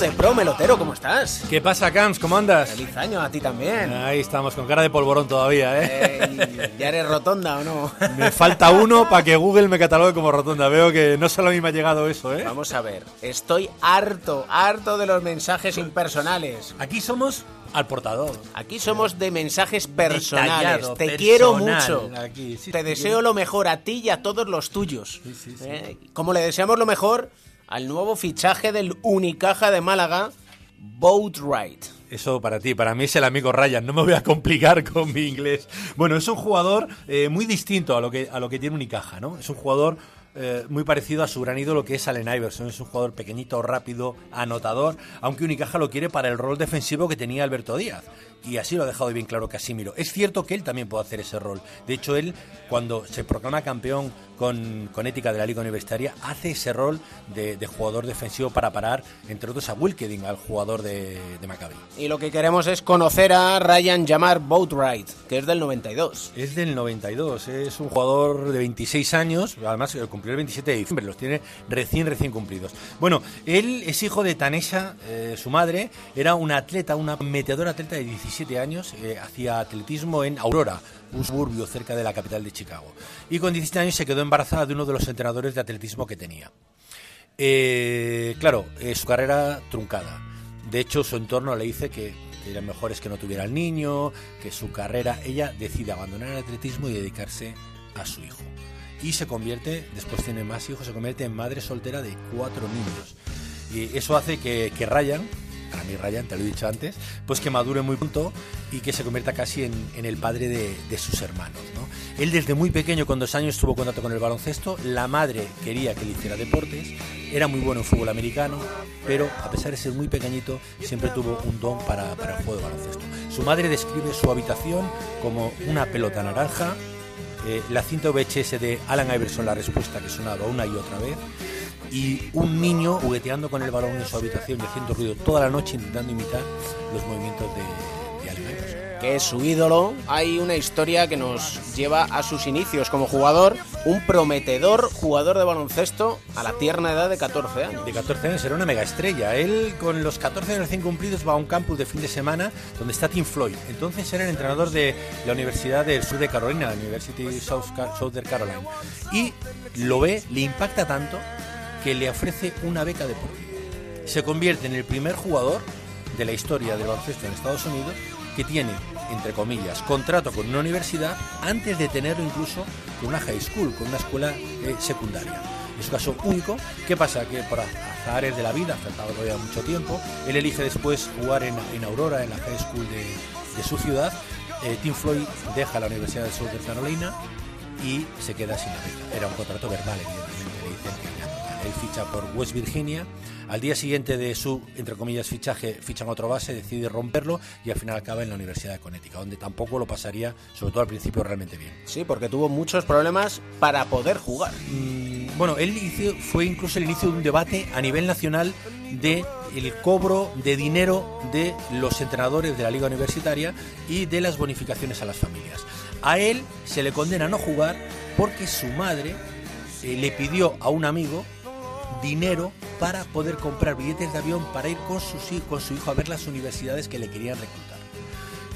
De Pro, Melotero, ¿cómo estás? ¿Qué pasa, Camps? ¿Cómo andas? Feliz año a ti también. Ahí estamos, con cara de polvorón todavía, ¿eh? ¿Ya eres rotonda o no? Me falta uno para que Google me catalogue como rotonda. Veo que no solo a mí me ha llegado eso, ¿eh? Vamos a ver, estoy harto, harto de los mensajes impersonales. Aquí somos al portador. Aquí somos de mensajes personales. Detallado, te personal. quiero mucho. Aquí, sí, te sí, deseo bien. lo mejor a ti y a todos los tuyos. ¿Eh? Como le deseamos lo mejor al nuevo fichaje del Unicaja de Málaga, Boatwright. Eso para ti, para mí es el amigo Ryan, no me voy a complicar con mi inglés. Bueno, es un jugador eh, muy distinto a lo que a lo que tiene Unicaja, ¿no? Es un jugador eh, muy parecido a su gran ídolo que es Allen Iverson. Es un jugador pequeñito, rápido, anotador, aunque Unicaja lo quiere para el rol defensivo que tenía Alberto Díaz. Y así lo ha dejado bien claro Casimiro. Es cierto que él también puede hacer ese rol. De hecho, él, cuando se proclama campeón con, con ética de la Liga Universitaria, hace ese rol de, de jugador defensivo para parar, entre otros, a Wilkeding, al jugador de, de Maccabi. Y lo que queremos es conocer a Ryan Jamar Boatwright, que es del 92. Es del 92, es un jugador de 26 años, además eh, cumplió el 27 de diciembre, los tiene recién, recién cumplidos. Bueno, él es hijo de Tanesha, eh, su madre, era una atleta, una metedora atleta de 17 años, eh, hacía atletismo en Aurora, un suburbio cerca de la capital de Chicago. Y con 17 años se quedó embarazada de uno de los entrenadores de atletismo que tenía. Eh, claro, eh, su carrera truncada. De hecho, su entorno le dice que, que lo mejor es que no tuviera el niño, que su carrera, ella decide abandonar el atletismo y dedicarse a su hijo. Y se convierte, después tiene más hijos, se convierte en madre soltera de cuatro niños. Y eso hace que Ryan, para mí Ryan, te lo he dicho antes, pues que madure muy pronto y que se convierta casi en, en el padre de, de sus hermanos. ¿no? Él desde muy pequeño, con dos años, tuvo contacto con el baloncesto, la madre quería que le hiciera deportes, era muy bueno en fútbol americano, pero a pesar de ser muy pequeñito, siempre tuvo un don para, para el juego de baloncesto. Su madre describe su habitación como una pelota naranja, eh, la cinta VHS de Alan Iverson, la respuesta que sonaba una y otra vez, y un niño jugueteando con el balón en su habitación y haciendo ruido toda la noche intentando imitar los movimientos de, de que es su ídolo, hay una historia que nos lleva a sus inicios como jugador, un prometedor jugador de baloncesto a la tierna edad de 14 años. De 14 años era una mega estrella. Él con los 14 años recién cumplidos va a un campus de fin de semana donde está Tim Floyd. Entonces era el entrenador de la Universidad del Sur de Carolina, la University South Car- Southern Carolina. Y lo ve, le impacta tanto que le ofrece una beca deportiva. Se convierte en el primer jugador de la historia del baloncesto en Estados Unidos que tiene, entre comillas, contrato con una universidad antes de tenerlo incluso con una high school, con una escuela eh, secundaria. Es un caso único. ¿Qué pasa? Que por azares de la vida, faltaba todavía mucho tiempo, él elige después jugar en, en Aurora, en la high school de, su ciudad. Eh, Tim Floyd deja la Universidad de South Carolina y se queda sin la beca. Era un contrato verbal, evidentemente, Él ficha por West Virginia. Al día siguiente de su, entre comillas, fichaje, fichan otro base, decide romperlo y al final acaba en la Universidad de Connecticut, donde tampoco lo pasaría, sobre todo al principio, realmente bien. Sí, porque tuvo muchos problemas para poder jugar. Mm, bueno, él inició- fue incluso el inicio de un debate a nivel nacional de el cobro de dinero de los entrenadores de la liga universitaria y de las bonificaciones a las familias. A él se le condena a no jugar porque su madre eh, le pidió a un amigo dinero para poder comprar billetes de avión para ir con, hij- con su hijo a ver las universidades que le querían reclutar.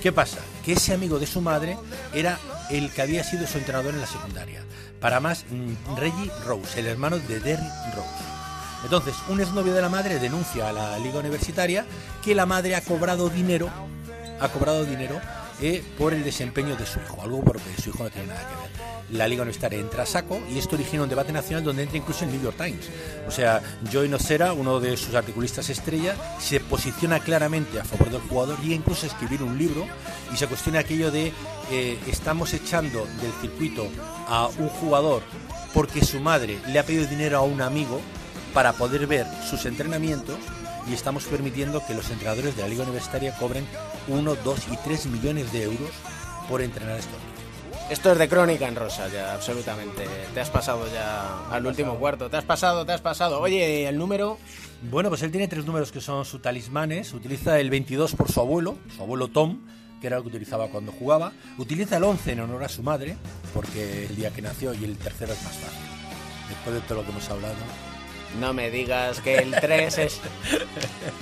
¿Qué pasa? Que ese amigo de su madre era el que había sido su entrenador en la secundaria. Para más, mm, Reggie Rose, el hermano de Derrick Rose. Entonces, un exnovio de la madre denuncia a la liga universitaria que la madre ha cobrado dinero, ha cobrado dinero eh, por el desempeño de su hijo, algo porque su hijo no tiene nada que ver. La liga universitaria entra a saco y esto origina un debate nacional donde entra incluso el New York Times. O sea, Joy Nocera, uno de sus articulistas estrella, se posiciona claramente a favor del jugador y incluso escribir un libro y se cuestiona aquello de eh, estamos echando del circuito a un jugador porque su madre le ha pedido dinero a un amigo para poder ver sus entrenamientos y estamos permitiendo que los entrenadores de la liga universitaria cobren 1, 2 y 3 millones de euros por entrenar a estos niños. Esto es de crónica en rosa ya, absolutamente. Te has pasado ya al último cuarto. Te has pasado, te has pasado. Oye, el número... Bueno, pues él tiene tres números que son sus talismanes. Utiliza el 22 por su abuelo, su abuelo Tom, que era lo que utilizaba cuando jugaba. Utiliza el 11 en honor a su madre, porque el día que nació y el tercero es más fácil. Después de todo lo que hemos hablado. No me digas que el 3 es...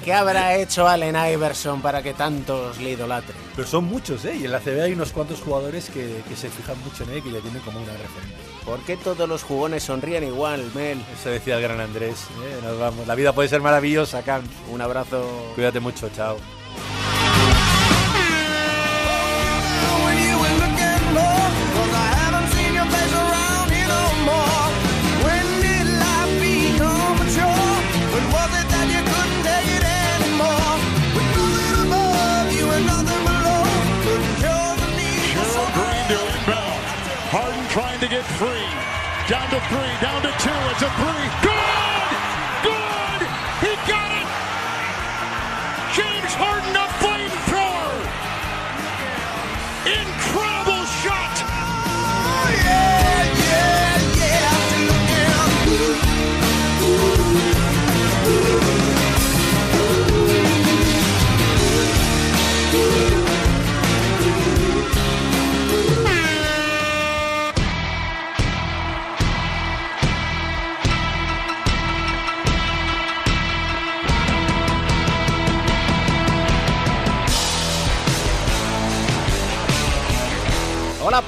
¿Qué habrá hecho Allen Iverson para que tantos le idolatren? Pero son muchos, ¿eh? Y en la CB hay unos cuantos jugadores que, que se fijan mucho en él y que le tienen como una referente. ¿Por qué todos los jugones sonríen igual, Mel? Eso decía el gran Andrés. ¿eh? Nos vamos. La vida puede ser maravillosa, Cam. Un abrazo. Cuídate mucho, chao. Three, down to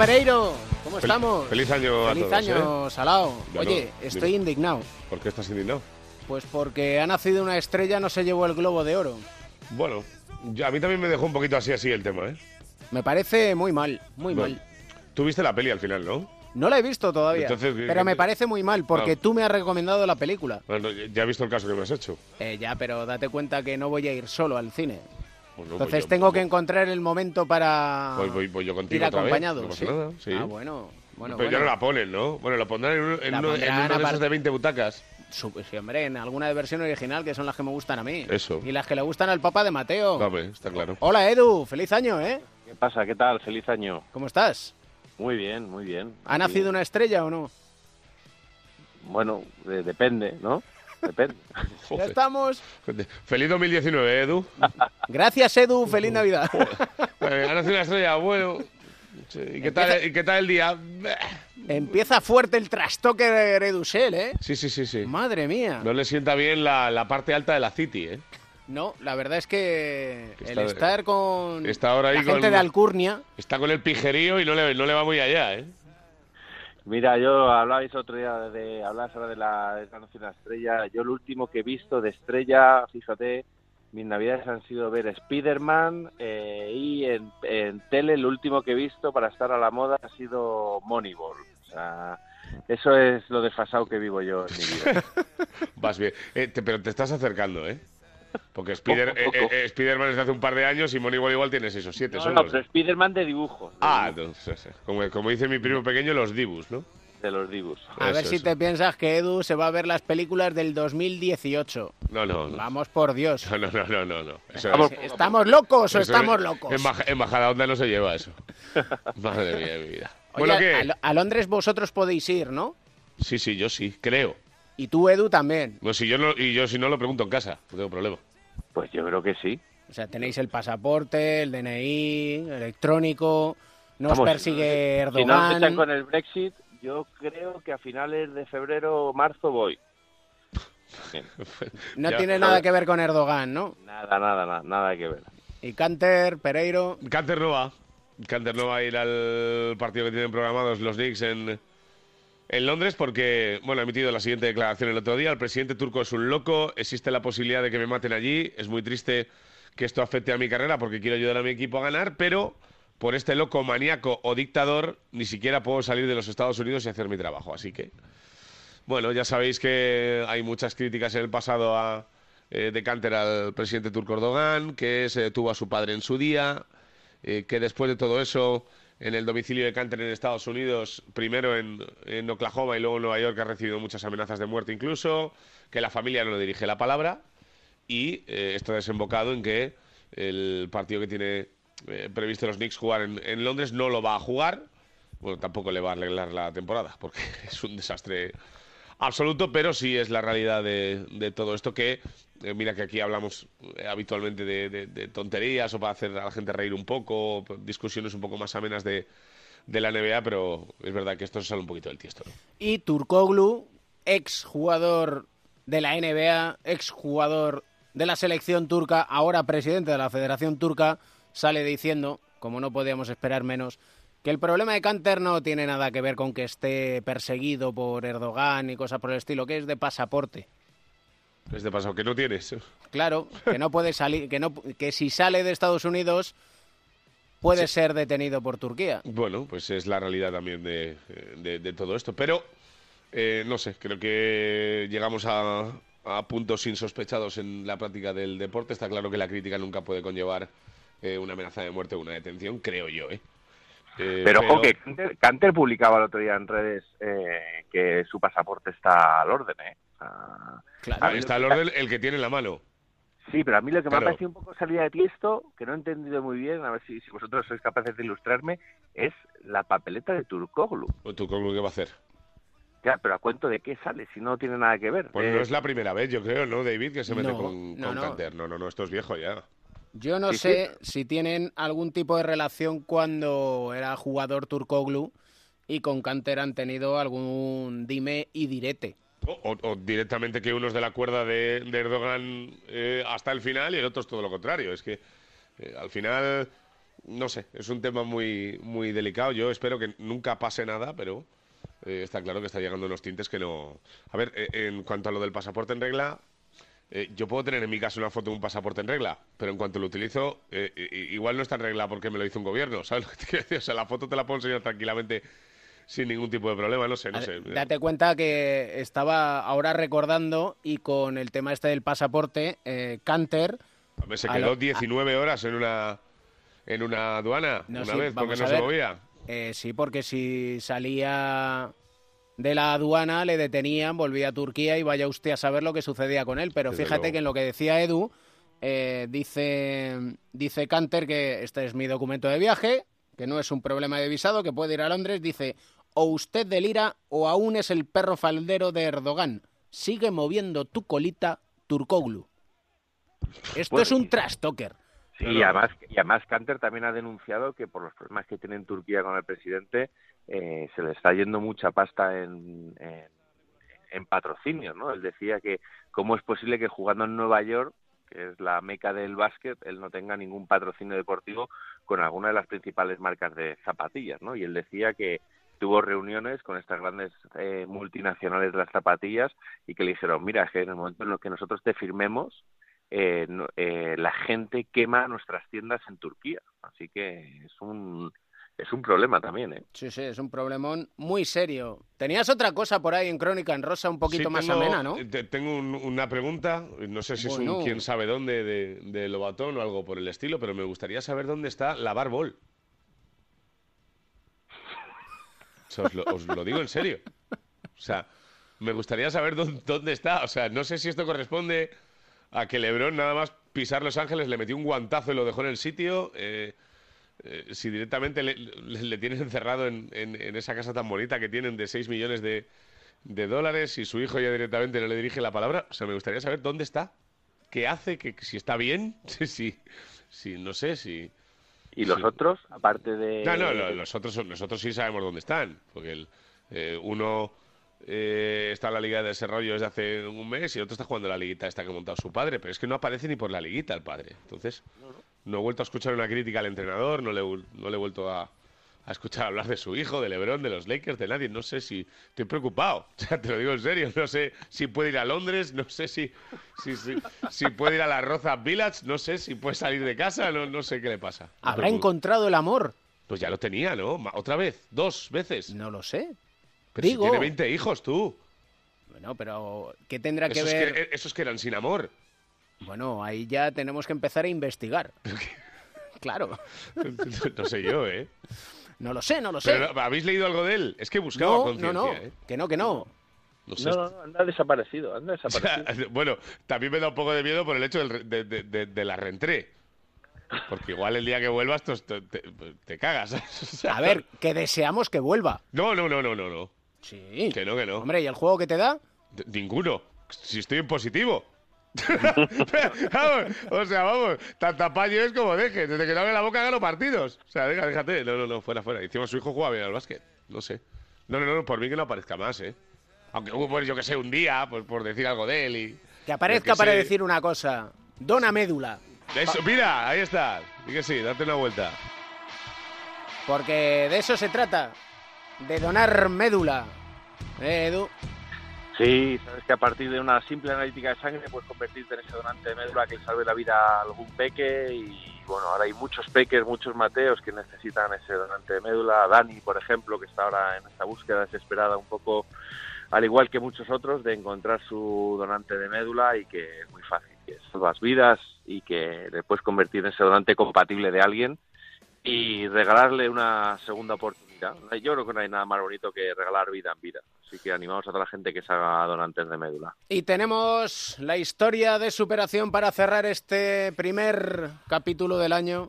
Pereiro, ¿cómo Fel- estamos? feliz año a Feliz todos, año, ¿eh? Salao. Ya Oye, no, estoy dime. indignado. ¿Por qué estás indignado? Pues porque ha nacido una estrella, no se llevó el globo de oro. Bueno, yo- a mí también me dejó un poquito así así el tema, ¿eh? Me parece muy mal, muy Bueno, mal. Tú viste la peli al final, ¿no? No la he visto todavía, Entonces, ¿qué- pero me parece muy mal porque Ah. tú me has recomendado la película. Bueno, ya he visto el caso que me has hecho. Eh, ya, pero date cuenta que no voy a ir solo al cine. Bueno, Entonces pues yo- tengo que encontrar el momento para Voy, voy- voy yo contigo ir otra vez, acompañado. no pasa ¿sí? nada, sí. Ah, bueno. Bueno, pero ya no la ponen, ¿no? Bueno, la pondrán en, en La uno, en pondrán uno de esos de 20 butacas. Sí, hombre, en alguna de versión original que son las que me gustan a mí. Eso. Y las que le gustan al Papa de Mateo. Dame, está claro. Hola Edu, feliz año, ¿eh? ¿Qué pasa? ¿Qué tal? Feliz año. ¿Cómo estás? Muy bien, muy bien. ¿Ha nacido una estrella o no? Bueno, de- depende, ¿no? Depende. Ya estamos. Feliz 2019, Edu. Gracias Edu, feliz Navidad. Eh, ha nacido una estrella, bueno. Sí, ¿Y qué, tal, ¿Y qué tal el día? Empieza fuerte el trastoque de Redusel, ¿eh? Sí, sí, sí, sí. Madre mía. No le sienta bien la, la parte alta de la City, ¿eh? No, la verdad es que Que el está- estar con Está ahora ahí la con gente de Alcurnia, Está con el pijerío y no le, no le va muy allá, ¿eh? Mira, yo hablabais otro día de hablabas ahora de la, de de la estrella. Yo lo último que he visto de estrella, fíjate, mis navidades han sido ver Spider-Man eh, y en, en tele lo último que he visto para estar a la moda ha sido Moneyball. O sea, eso es lo desfasado que vivo yo en mi vida. Vas bien. Eh, te- pero te estás acercando, ¿eh? Porque Spider, Poco, poco. eh, eh, Spider-Man es de hace un par de años y Moneyball igual tiene 6 o 7 No, no, pero Spider-Man de dibujos. de Ah, entonces, como, como dice mi primo pequeño, los dibus, ¿no? de los dibujos. a ver si eso. te piensas que Edu se va a ver las películas del 2018. No, no, no. Vamos por Dios. No, no, no, no, no, ¿Estamos, es- ¿estamos locos o estamos es- locos? En, Baja- en Bajada Onda no se lleva eso. Madre mía de mi vida. Oye, bueno, a, ¿qué? Lo- a Londres vosotros podéis ir, ¿no? Sí, sí, yo sí, creo. Y tú, Edu, también. No, si yo no, y yo si no lo pregunto en casa, no tengo problema. Pues yo creo que sí. O sea, tenéis el pasaporte, el DNI, electrónico, no os persigue Si no nos echan Erdogan. con el Brexit, yo creo que a finales de febrero o marzo voy. Bien. No Ya. tiene nada que ver con Erdogan, ¿no? Nada, nada, nada, nada que ver. Y Canter, Pereiro. Canter no va. Canter no va a ir al partido que tienen programados los Knicks en, en Londres porque, bueno, ha emitido la siguiente declaración el otro día. El presidente turco es un loco, existe la posibilidad de que me maten allí. Es muy triste que esto afecte a mi carrera porque quiero ayudar a mi equipo a ganar, pero por este loco maníaco o dictador ni siquiera puedo salir de los Estados Unidos y hacer mi trabajo. Así que, bueno, ya sabéis que hay muchas críticas en el pasado a, eh, de Canter al presidente turco Erdogan, que se detuvo a su padre en su día, eh, que después de todo eso, en el domicilio de Canter en Estados Unidos, primero en, Oklahoma y luego en Nueva York, ha recibido muchas amenazas de muerte incluso, que la familia no le dirige la palabra y eh, esto ha desembocado en que el partido que tiene eh, previsto los Knicks jugar en, Londres no lo va a jugar. Bueno, tampoco le va a arreglar la temporada porque es un desastre absoluto, pero sí es la realidad de todo esto que, eh, mira que aquí hablamos eh, habitualmente de, tonterías o para hacer a la gente reír un poco, discusiones un poco más amenas de, de la NBA, pero es verdad que esto se sale un poquito del tiesto. Y Turkoglu, ex jugador de la NBA, ex jugador de la selección turca, ahora presidente de la Federación Turca, sale diciendo, como no podíamos esperar menos, que el problema de Canter no tiene nada que ver con que esté perseguido por Erdogan y cosas por el estilo, que es de pasaporte. Es de paso que no tienes. Claro, que no puede salir, que no, que si sale de Estados Unidos puede ser detenido por Turquía. Bueno, pues es la realidad también de, de- de todo esto. Pero, eh, no sé, creo que llegamos a, a puntos insospechados en la práctica del deporte. Está claro que la crítica nunca puede conllevar eh, una amenaza de muerte o una detención, creo yo, ¿eh? Eh, Pero, ojo, que Canter, Canter publicaba el otro día en redes eh, que su pasaporte está al orden, ¿eh? A mí lo está el orden el que tiene en la mano. Sí, pero a mí lo que me Claro. ha parecido un poco salida de tiesto, que no he entendido muy bien, a ver si, si vosotros sois capaces de ilustrarme, es la papeleta de Turkoglu. ¿O tú cómo qué va a hacer? Ya, pero ¿a cuento de qué sale? Si no tiene nada que ver. Pues Eh, no es la primera vez, yo creo, ¿no, David? Que se mete No, con, no, con no. Canter. No, no, no, esto es viejo ya. Yo no Sí, sé si tienen algún tipo de relación cuando era jugador Turkoglu y con Canter han tenido algún dime y direte. O, directamente que uno es de la cuerda de, Erdogan eh, hasta el final y el otro es todo lo contrario. Es que eh, al final no sé, es un tema muy, muy delicado. Yo espero que nunca pase nada, pero eh, está claro que está llegando unos tintes que no. A ver, eh, en cuanto a lo del pasaporte en regla, yo puedo tener en mi casa una foto de un pasaporte en regla, pero en cuanto lo utilizo, igual no está en regla porque me lo hizo un gobierno, ¿sabes lo que te quiero decir? O sea, la foto te la puedo enseñar tranquilamente sin ningún tipo de problema, no sé, no sé. Date cuenta que estaba ahora recordando y con el tema este del pasaporte, eh, Canter. Hombre, se quedó lo- 19 horas en una en una aduana No, una sí, vez porque no se movía. Eh, sí, porque si salía de la aduana, le detenían, volvía a Turquía y vaya usted a saber lo que sucedía con él. Pero Desde fíjate luego. que en lo que decía Edu, eh, dice, dice Canter que este es mi documento de viaje, que no es un problema de visado, que puede ir a Londres. Dice, o usted delira o aún es el perro faldero de Erdogan. Sigue moviendo tu colita, Turkoglu. Esto Bueno, es un trash talker. Sí, y además, y además Canter también ha denunciado que por los problemas que tiene en Turquía con el presidente eh, se le está yendo mucha pasta en, en, en patrocinios, ¿no? Él decía que cómo es posible que jugando en Nueva York, que es la meca del básquet, él no tenga ningún patrocinio deportivo con alguna de las principales marcas de zapatillas, ¿no? Y él decía que tuvo reuniones con estas grandes eh, multinacionales de las zapatillas y que le dijeron, mira, es que en el momento en el que nosotros te firmemos, eh, no- eh, la gente quema nuestras tiendas en Turquía. Así que es un, es un problema también, ¿eh? Sí, sí, es un problemón muy serio. Tenías otra cosa por ahí en Crónica en Rosa un poquito Sí, más tengo- amena, ¿no? te- Tengo un- una pregunta, no sé si es un quién sabe dónde de, de Lobatón o algo por el estilo, pero me gustaría saber dónde está la Barbol. Os, lo, digo en serio. O sea, me gustaría saber dónde, está. O sea, no sé si esto corresponde a que Lebron nada más pisar Los Ángeles le metió un guantazo y lo dejó en el sitio. eh, eh, si directamente le, tienen encerrado en, en- esa casa tan bonita que tienen de 6 millones de, de dólares y su hijo ya directamente no le dirige la palabra. O sea, me gustaría saber dónde está, qué hace, que, si está bien, si, si no sé, si... ¿Y los otros, aparte de...? No, no, lo- los otros, nosotros sí sabemos dónde están, porque el, eh, uno eh, está en la Liga de Desarrollo desde hace un mes y el otro está jugando la liguita esta que ha montado su padre, pero es que no aparece ni por la liguita el padre. Entonces, no he vuelto a escuchar una crítica al entrenador, no le, no le he vuelto a, a escuchar hablar de su hijo, de LeBron, de los Lakers, de nadie. No sé si estoy preocupado. O sea, te lo digo en serio. No sé si puede ir a Londres, no sé si, si, si, si puede ir a la Roza Village, no sé si puede salir de casa, no, no sé qué le pasa. ¿Habrá encontrado el amor? Pues ya lo tenía, ¿no? ¿Otra vez? ¿Dos veces? No lo sé. Pero si Digo. tiene 20 hijos, tú. Bueno, pero ¿qué tendrá que Esos ver? que, esos que eran sin amor. Bueno, ahí ya tenemos que empezar a investigar. claro. no sé yo, ¿eh? No lo sé, no lo sé. Pero, ¿Habéis leído algo de él? Es que buscaba no, conciencia, no, no. ¿eh? Que no, que no. No sé. No, no, no, anda desaparecido, anda O sea, desaparecido. bueno, también me da un poco de miedo por el hecho del de, de- de- de la reentré. Porque igual el día que vuelvas te, te- te- te cagas. O sea, A ver, que deseamos que vuelva. No, no, no, no, no, no. Sí. Que no, que no. Hombre, ¿y el juego que te da? D- Ninguno. Si estoy en positivo. O sea, vamos, tanta apaño es como dejes. Desde que no abre la boca gano partidos. O sea, deja, déjate. No, no, no, fuera, fuera. Encima su hijo juega bien al básquet. No sé. No, no, no, por mí que no aparezca más, ¿eh? Aunque hubo, pues, yo que sé, un día, pues por decir algo de él y... Que aparezca para sé. decir una cosa. Dona médula. Eso, mira, ahí está. Y que sí, date una vuelta. Porque de eso se trata. De donar médula. ¿Eh, Edu? Sí, sabes que a partir de una simple analítica de sangre puedes convertirte en ese donante de médula que salve la vida a algún peque y bueno, ahora hay muchos peques, muchos mateos que necesitan ese donante de médula. Dani, por ejemplo, que está ahora en esta búsqueda desesperada un poco, al igual que muchos otros, de encontrar su donante de médula y que es muy fácil, que salvas vidas y que le puedes convertir en ese donante compatible de alguien y regalarle una segunda oportunidad. Yo creo que no hay nada más bonito que regalar vida en vida. Así que animamos a toda la gente que se haga donantes de médula. Y tenemos la historia de superación para cerrar este primer capítulo del año.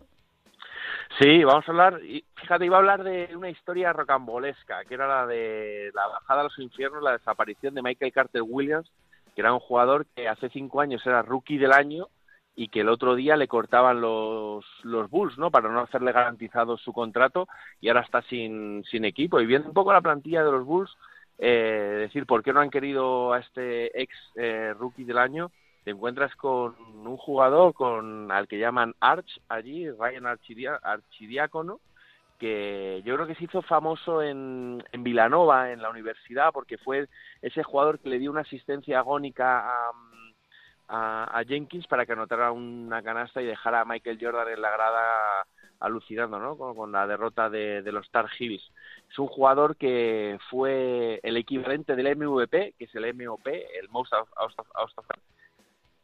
Sí, vamos a hablar, fíjate, iba a hablar de una historia rocambolesca, que era la de la bajada a los infiernos, la desaparición de Michael Carter Williams, que era un jugador que hace cinco años era rookie del año y que el otro día le cortaban los, los Bulls, ¿no? Para no hacerle garantizado su contrato y ahora está sin, sin equipo. Y viendo un poco la plantilla de los Bulls, eh, decir por qué no han querido a este ex eh, rookie del año, te encuentras con un jugador con al que llaman Arch allí, Ryan Archidia, Archidiácono, que yo creo que se hizo famoso en, en Vilanova, en la universidad, porque fue ese jugador que le dio una asistencia agónica a, a, Jenkins para que anotara una canasta y dejara a Michael Jordan en la grada alucinando ¿no? con, con la derrota de, los Tar Heels. Es un jugador que fue el equivalente del MVP, que es el MOP, el Most of,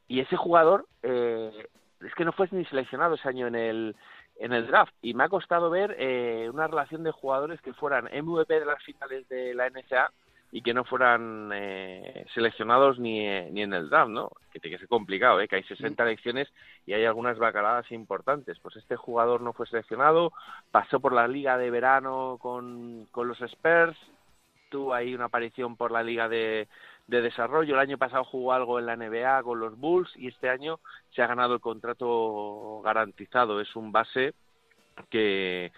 y ese jugador eh, es que no fue ni seleccionado ese año en el en el draft y me ha costado ver eh, una relación de jugadores que fueran MVP de las finales de la NCAA y que no fueran eh, seleccionados ni, eh, ni en el draft, ¿no? Que tiene que ser complicado, ¿eh? Que hay 60 elecciones y hay algunas bacaladas importantes. Pues este jugador no fue seleccionado, pasó por la liga de verano con, con los Spurs, tuvo ahí una aparición por la liga de, de desarrollo. El año pasado jugó algo en la NBA con los Bulls y este año se ha ganado el contrato garantizado. Es un base que,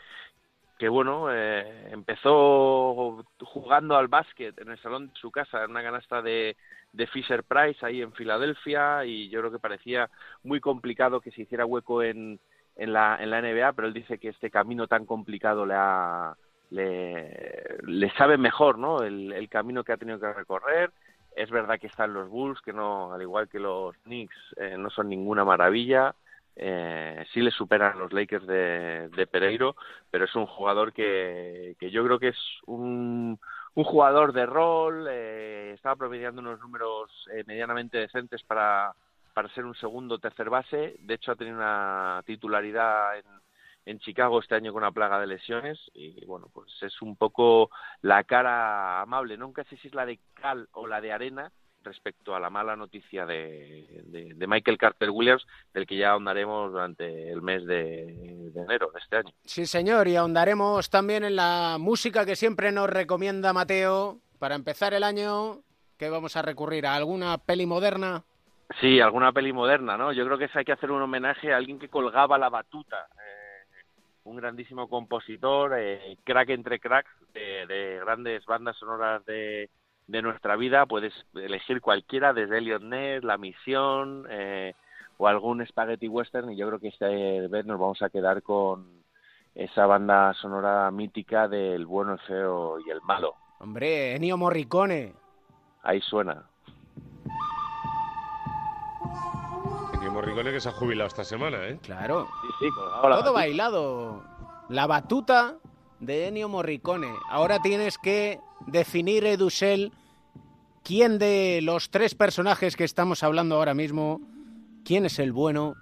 que bueno, eh, empezó jugando al básquet en el salón de su casa, en una canasta de, de Fisher Price ahí en Filadelfia y yo creo que parecía muy complicado que se hiciera hueco en, en, la, en la NBA, pero él dice que este camino tan complicado le ha... Le, sabe mejor ¿no? el, el camino que ha tenido que recorrer es verdad que están los Bulls, que no, al igual que los Knicks, eh, no son ninguna maravilla. Eh, sí le superan los Lakers de, de Pereiro, pero es un jugador que, yo creo que es un, un jugador de rol. Eh, estaba promediando unos números eh, medianamente decentes para, para ser un segundo o tercer base. De hecho, ha tenido una titularidad en, en Chicago este año con una plaga de lesiones y bueno, pues es un poco la cara amable, nunca sé si es la de cal o la de arena respecto a la mala noticia de, de, de Michael Carter Williams, del que ya ahondaremos durante el mes de, de, enero de este año. Sí, señor, y ahondaremos también en la música que siempre nos recomienda Mateo para empezar el año. que vamos a recurrir? ¿A alguna peli moderna? Sí, alguna peli moderna, ¿no? Yo creo que hay que hacer un homenaje a alguien que colgaba la batuta. Eh, un grandísimo compositor, eh, crack entre cracks de, grandes bandas sonoras de, de, nuestra vida. Puedes elegir cualquiera, desde Elliot Ness, La Misión eh, o algún Spaghetti Western. Y yo creo que este vez nos vamos a quedar con esa banda sonora mítica del bueno, el feo y el malo. Hombre, Ennio Morricone. Ahí suena. Ennio Morricone que se ha jubilado esta semana, ¿eh? Claro. Sí, sí, Todo batuta. bailado. La batuta de Ennio Morricone. Ahora tienes que definir, Edusel, quién de los tres personajes que estamos hablando ahora mismo, quién es el bueno,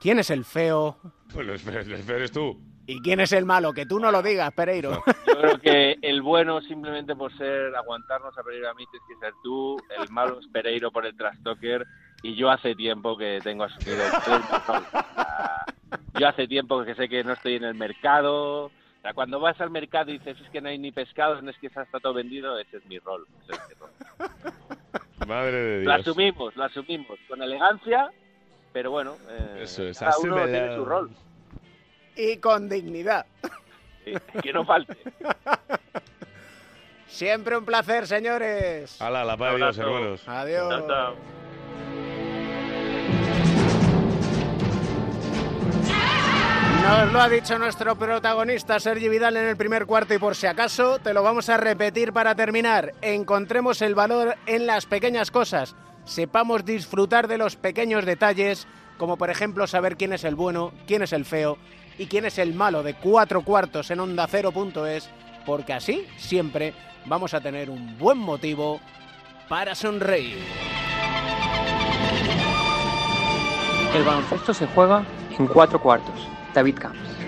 quién es el feo. Pues el feo, el feo eres tú. ¿Y quién es el malo? Que tú no lo digas, Pereiro. Yo creo que el bueno, simplemente por ser aguantarnos a Pereiro a mí, tienes que ser tú. El malo es Pereiro por el trastoker. Y yo hace tiempo que tengo asumido el Yo hace tiempo que sé que no estoy en el mercado. O sea, cuando vas al mercado y dices es que no hay ni pescado, no es que está todo vendido, ese es mi rol. Ese es mi rol. Madre de Dios. Lo asumimos, lo asumimos. Con elegancia, pero bueno, eh, Eso es, cada uno asúmelo. tiene su rol. Y con dignidad. Sí, que no falte. Siempre un placer, señores. Hala, la paz de Dios, hermanos. Adiós. Chao, chao. Nos lo ha dicho nuestro protagonista Sergi Vidal en el primer cuarto y por si acaso te lo vamos a repetir para terminar. Encontremos el valor en las pequeñas cosas. Sepamos disfrutar de los pequeños detalles, como por ejemplo saber quién es el bueno, quién es el feo y quién es el malo de cuatro cuartos en onda cero.es, porque así siempre vamos a tener un buen motivo para sonreír. El baloncesto se juega en cuatro cuartos. David Camps.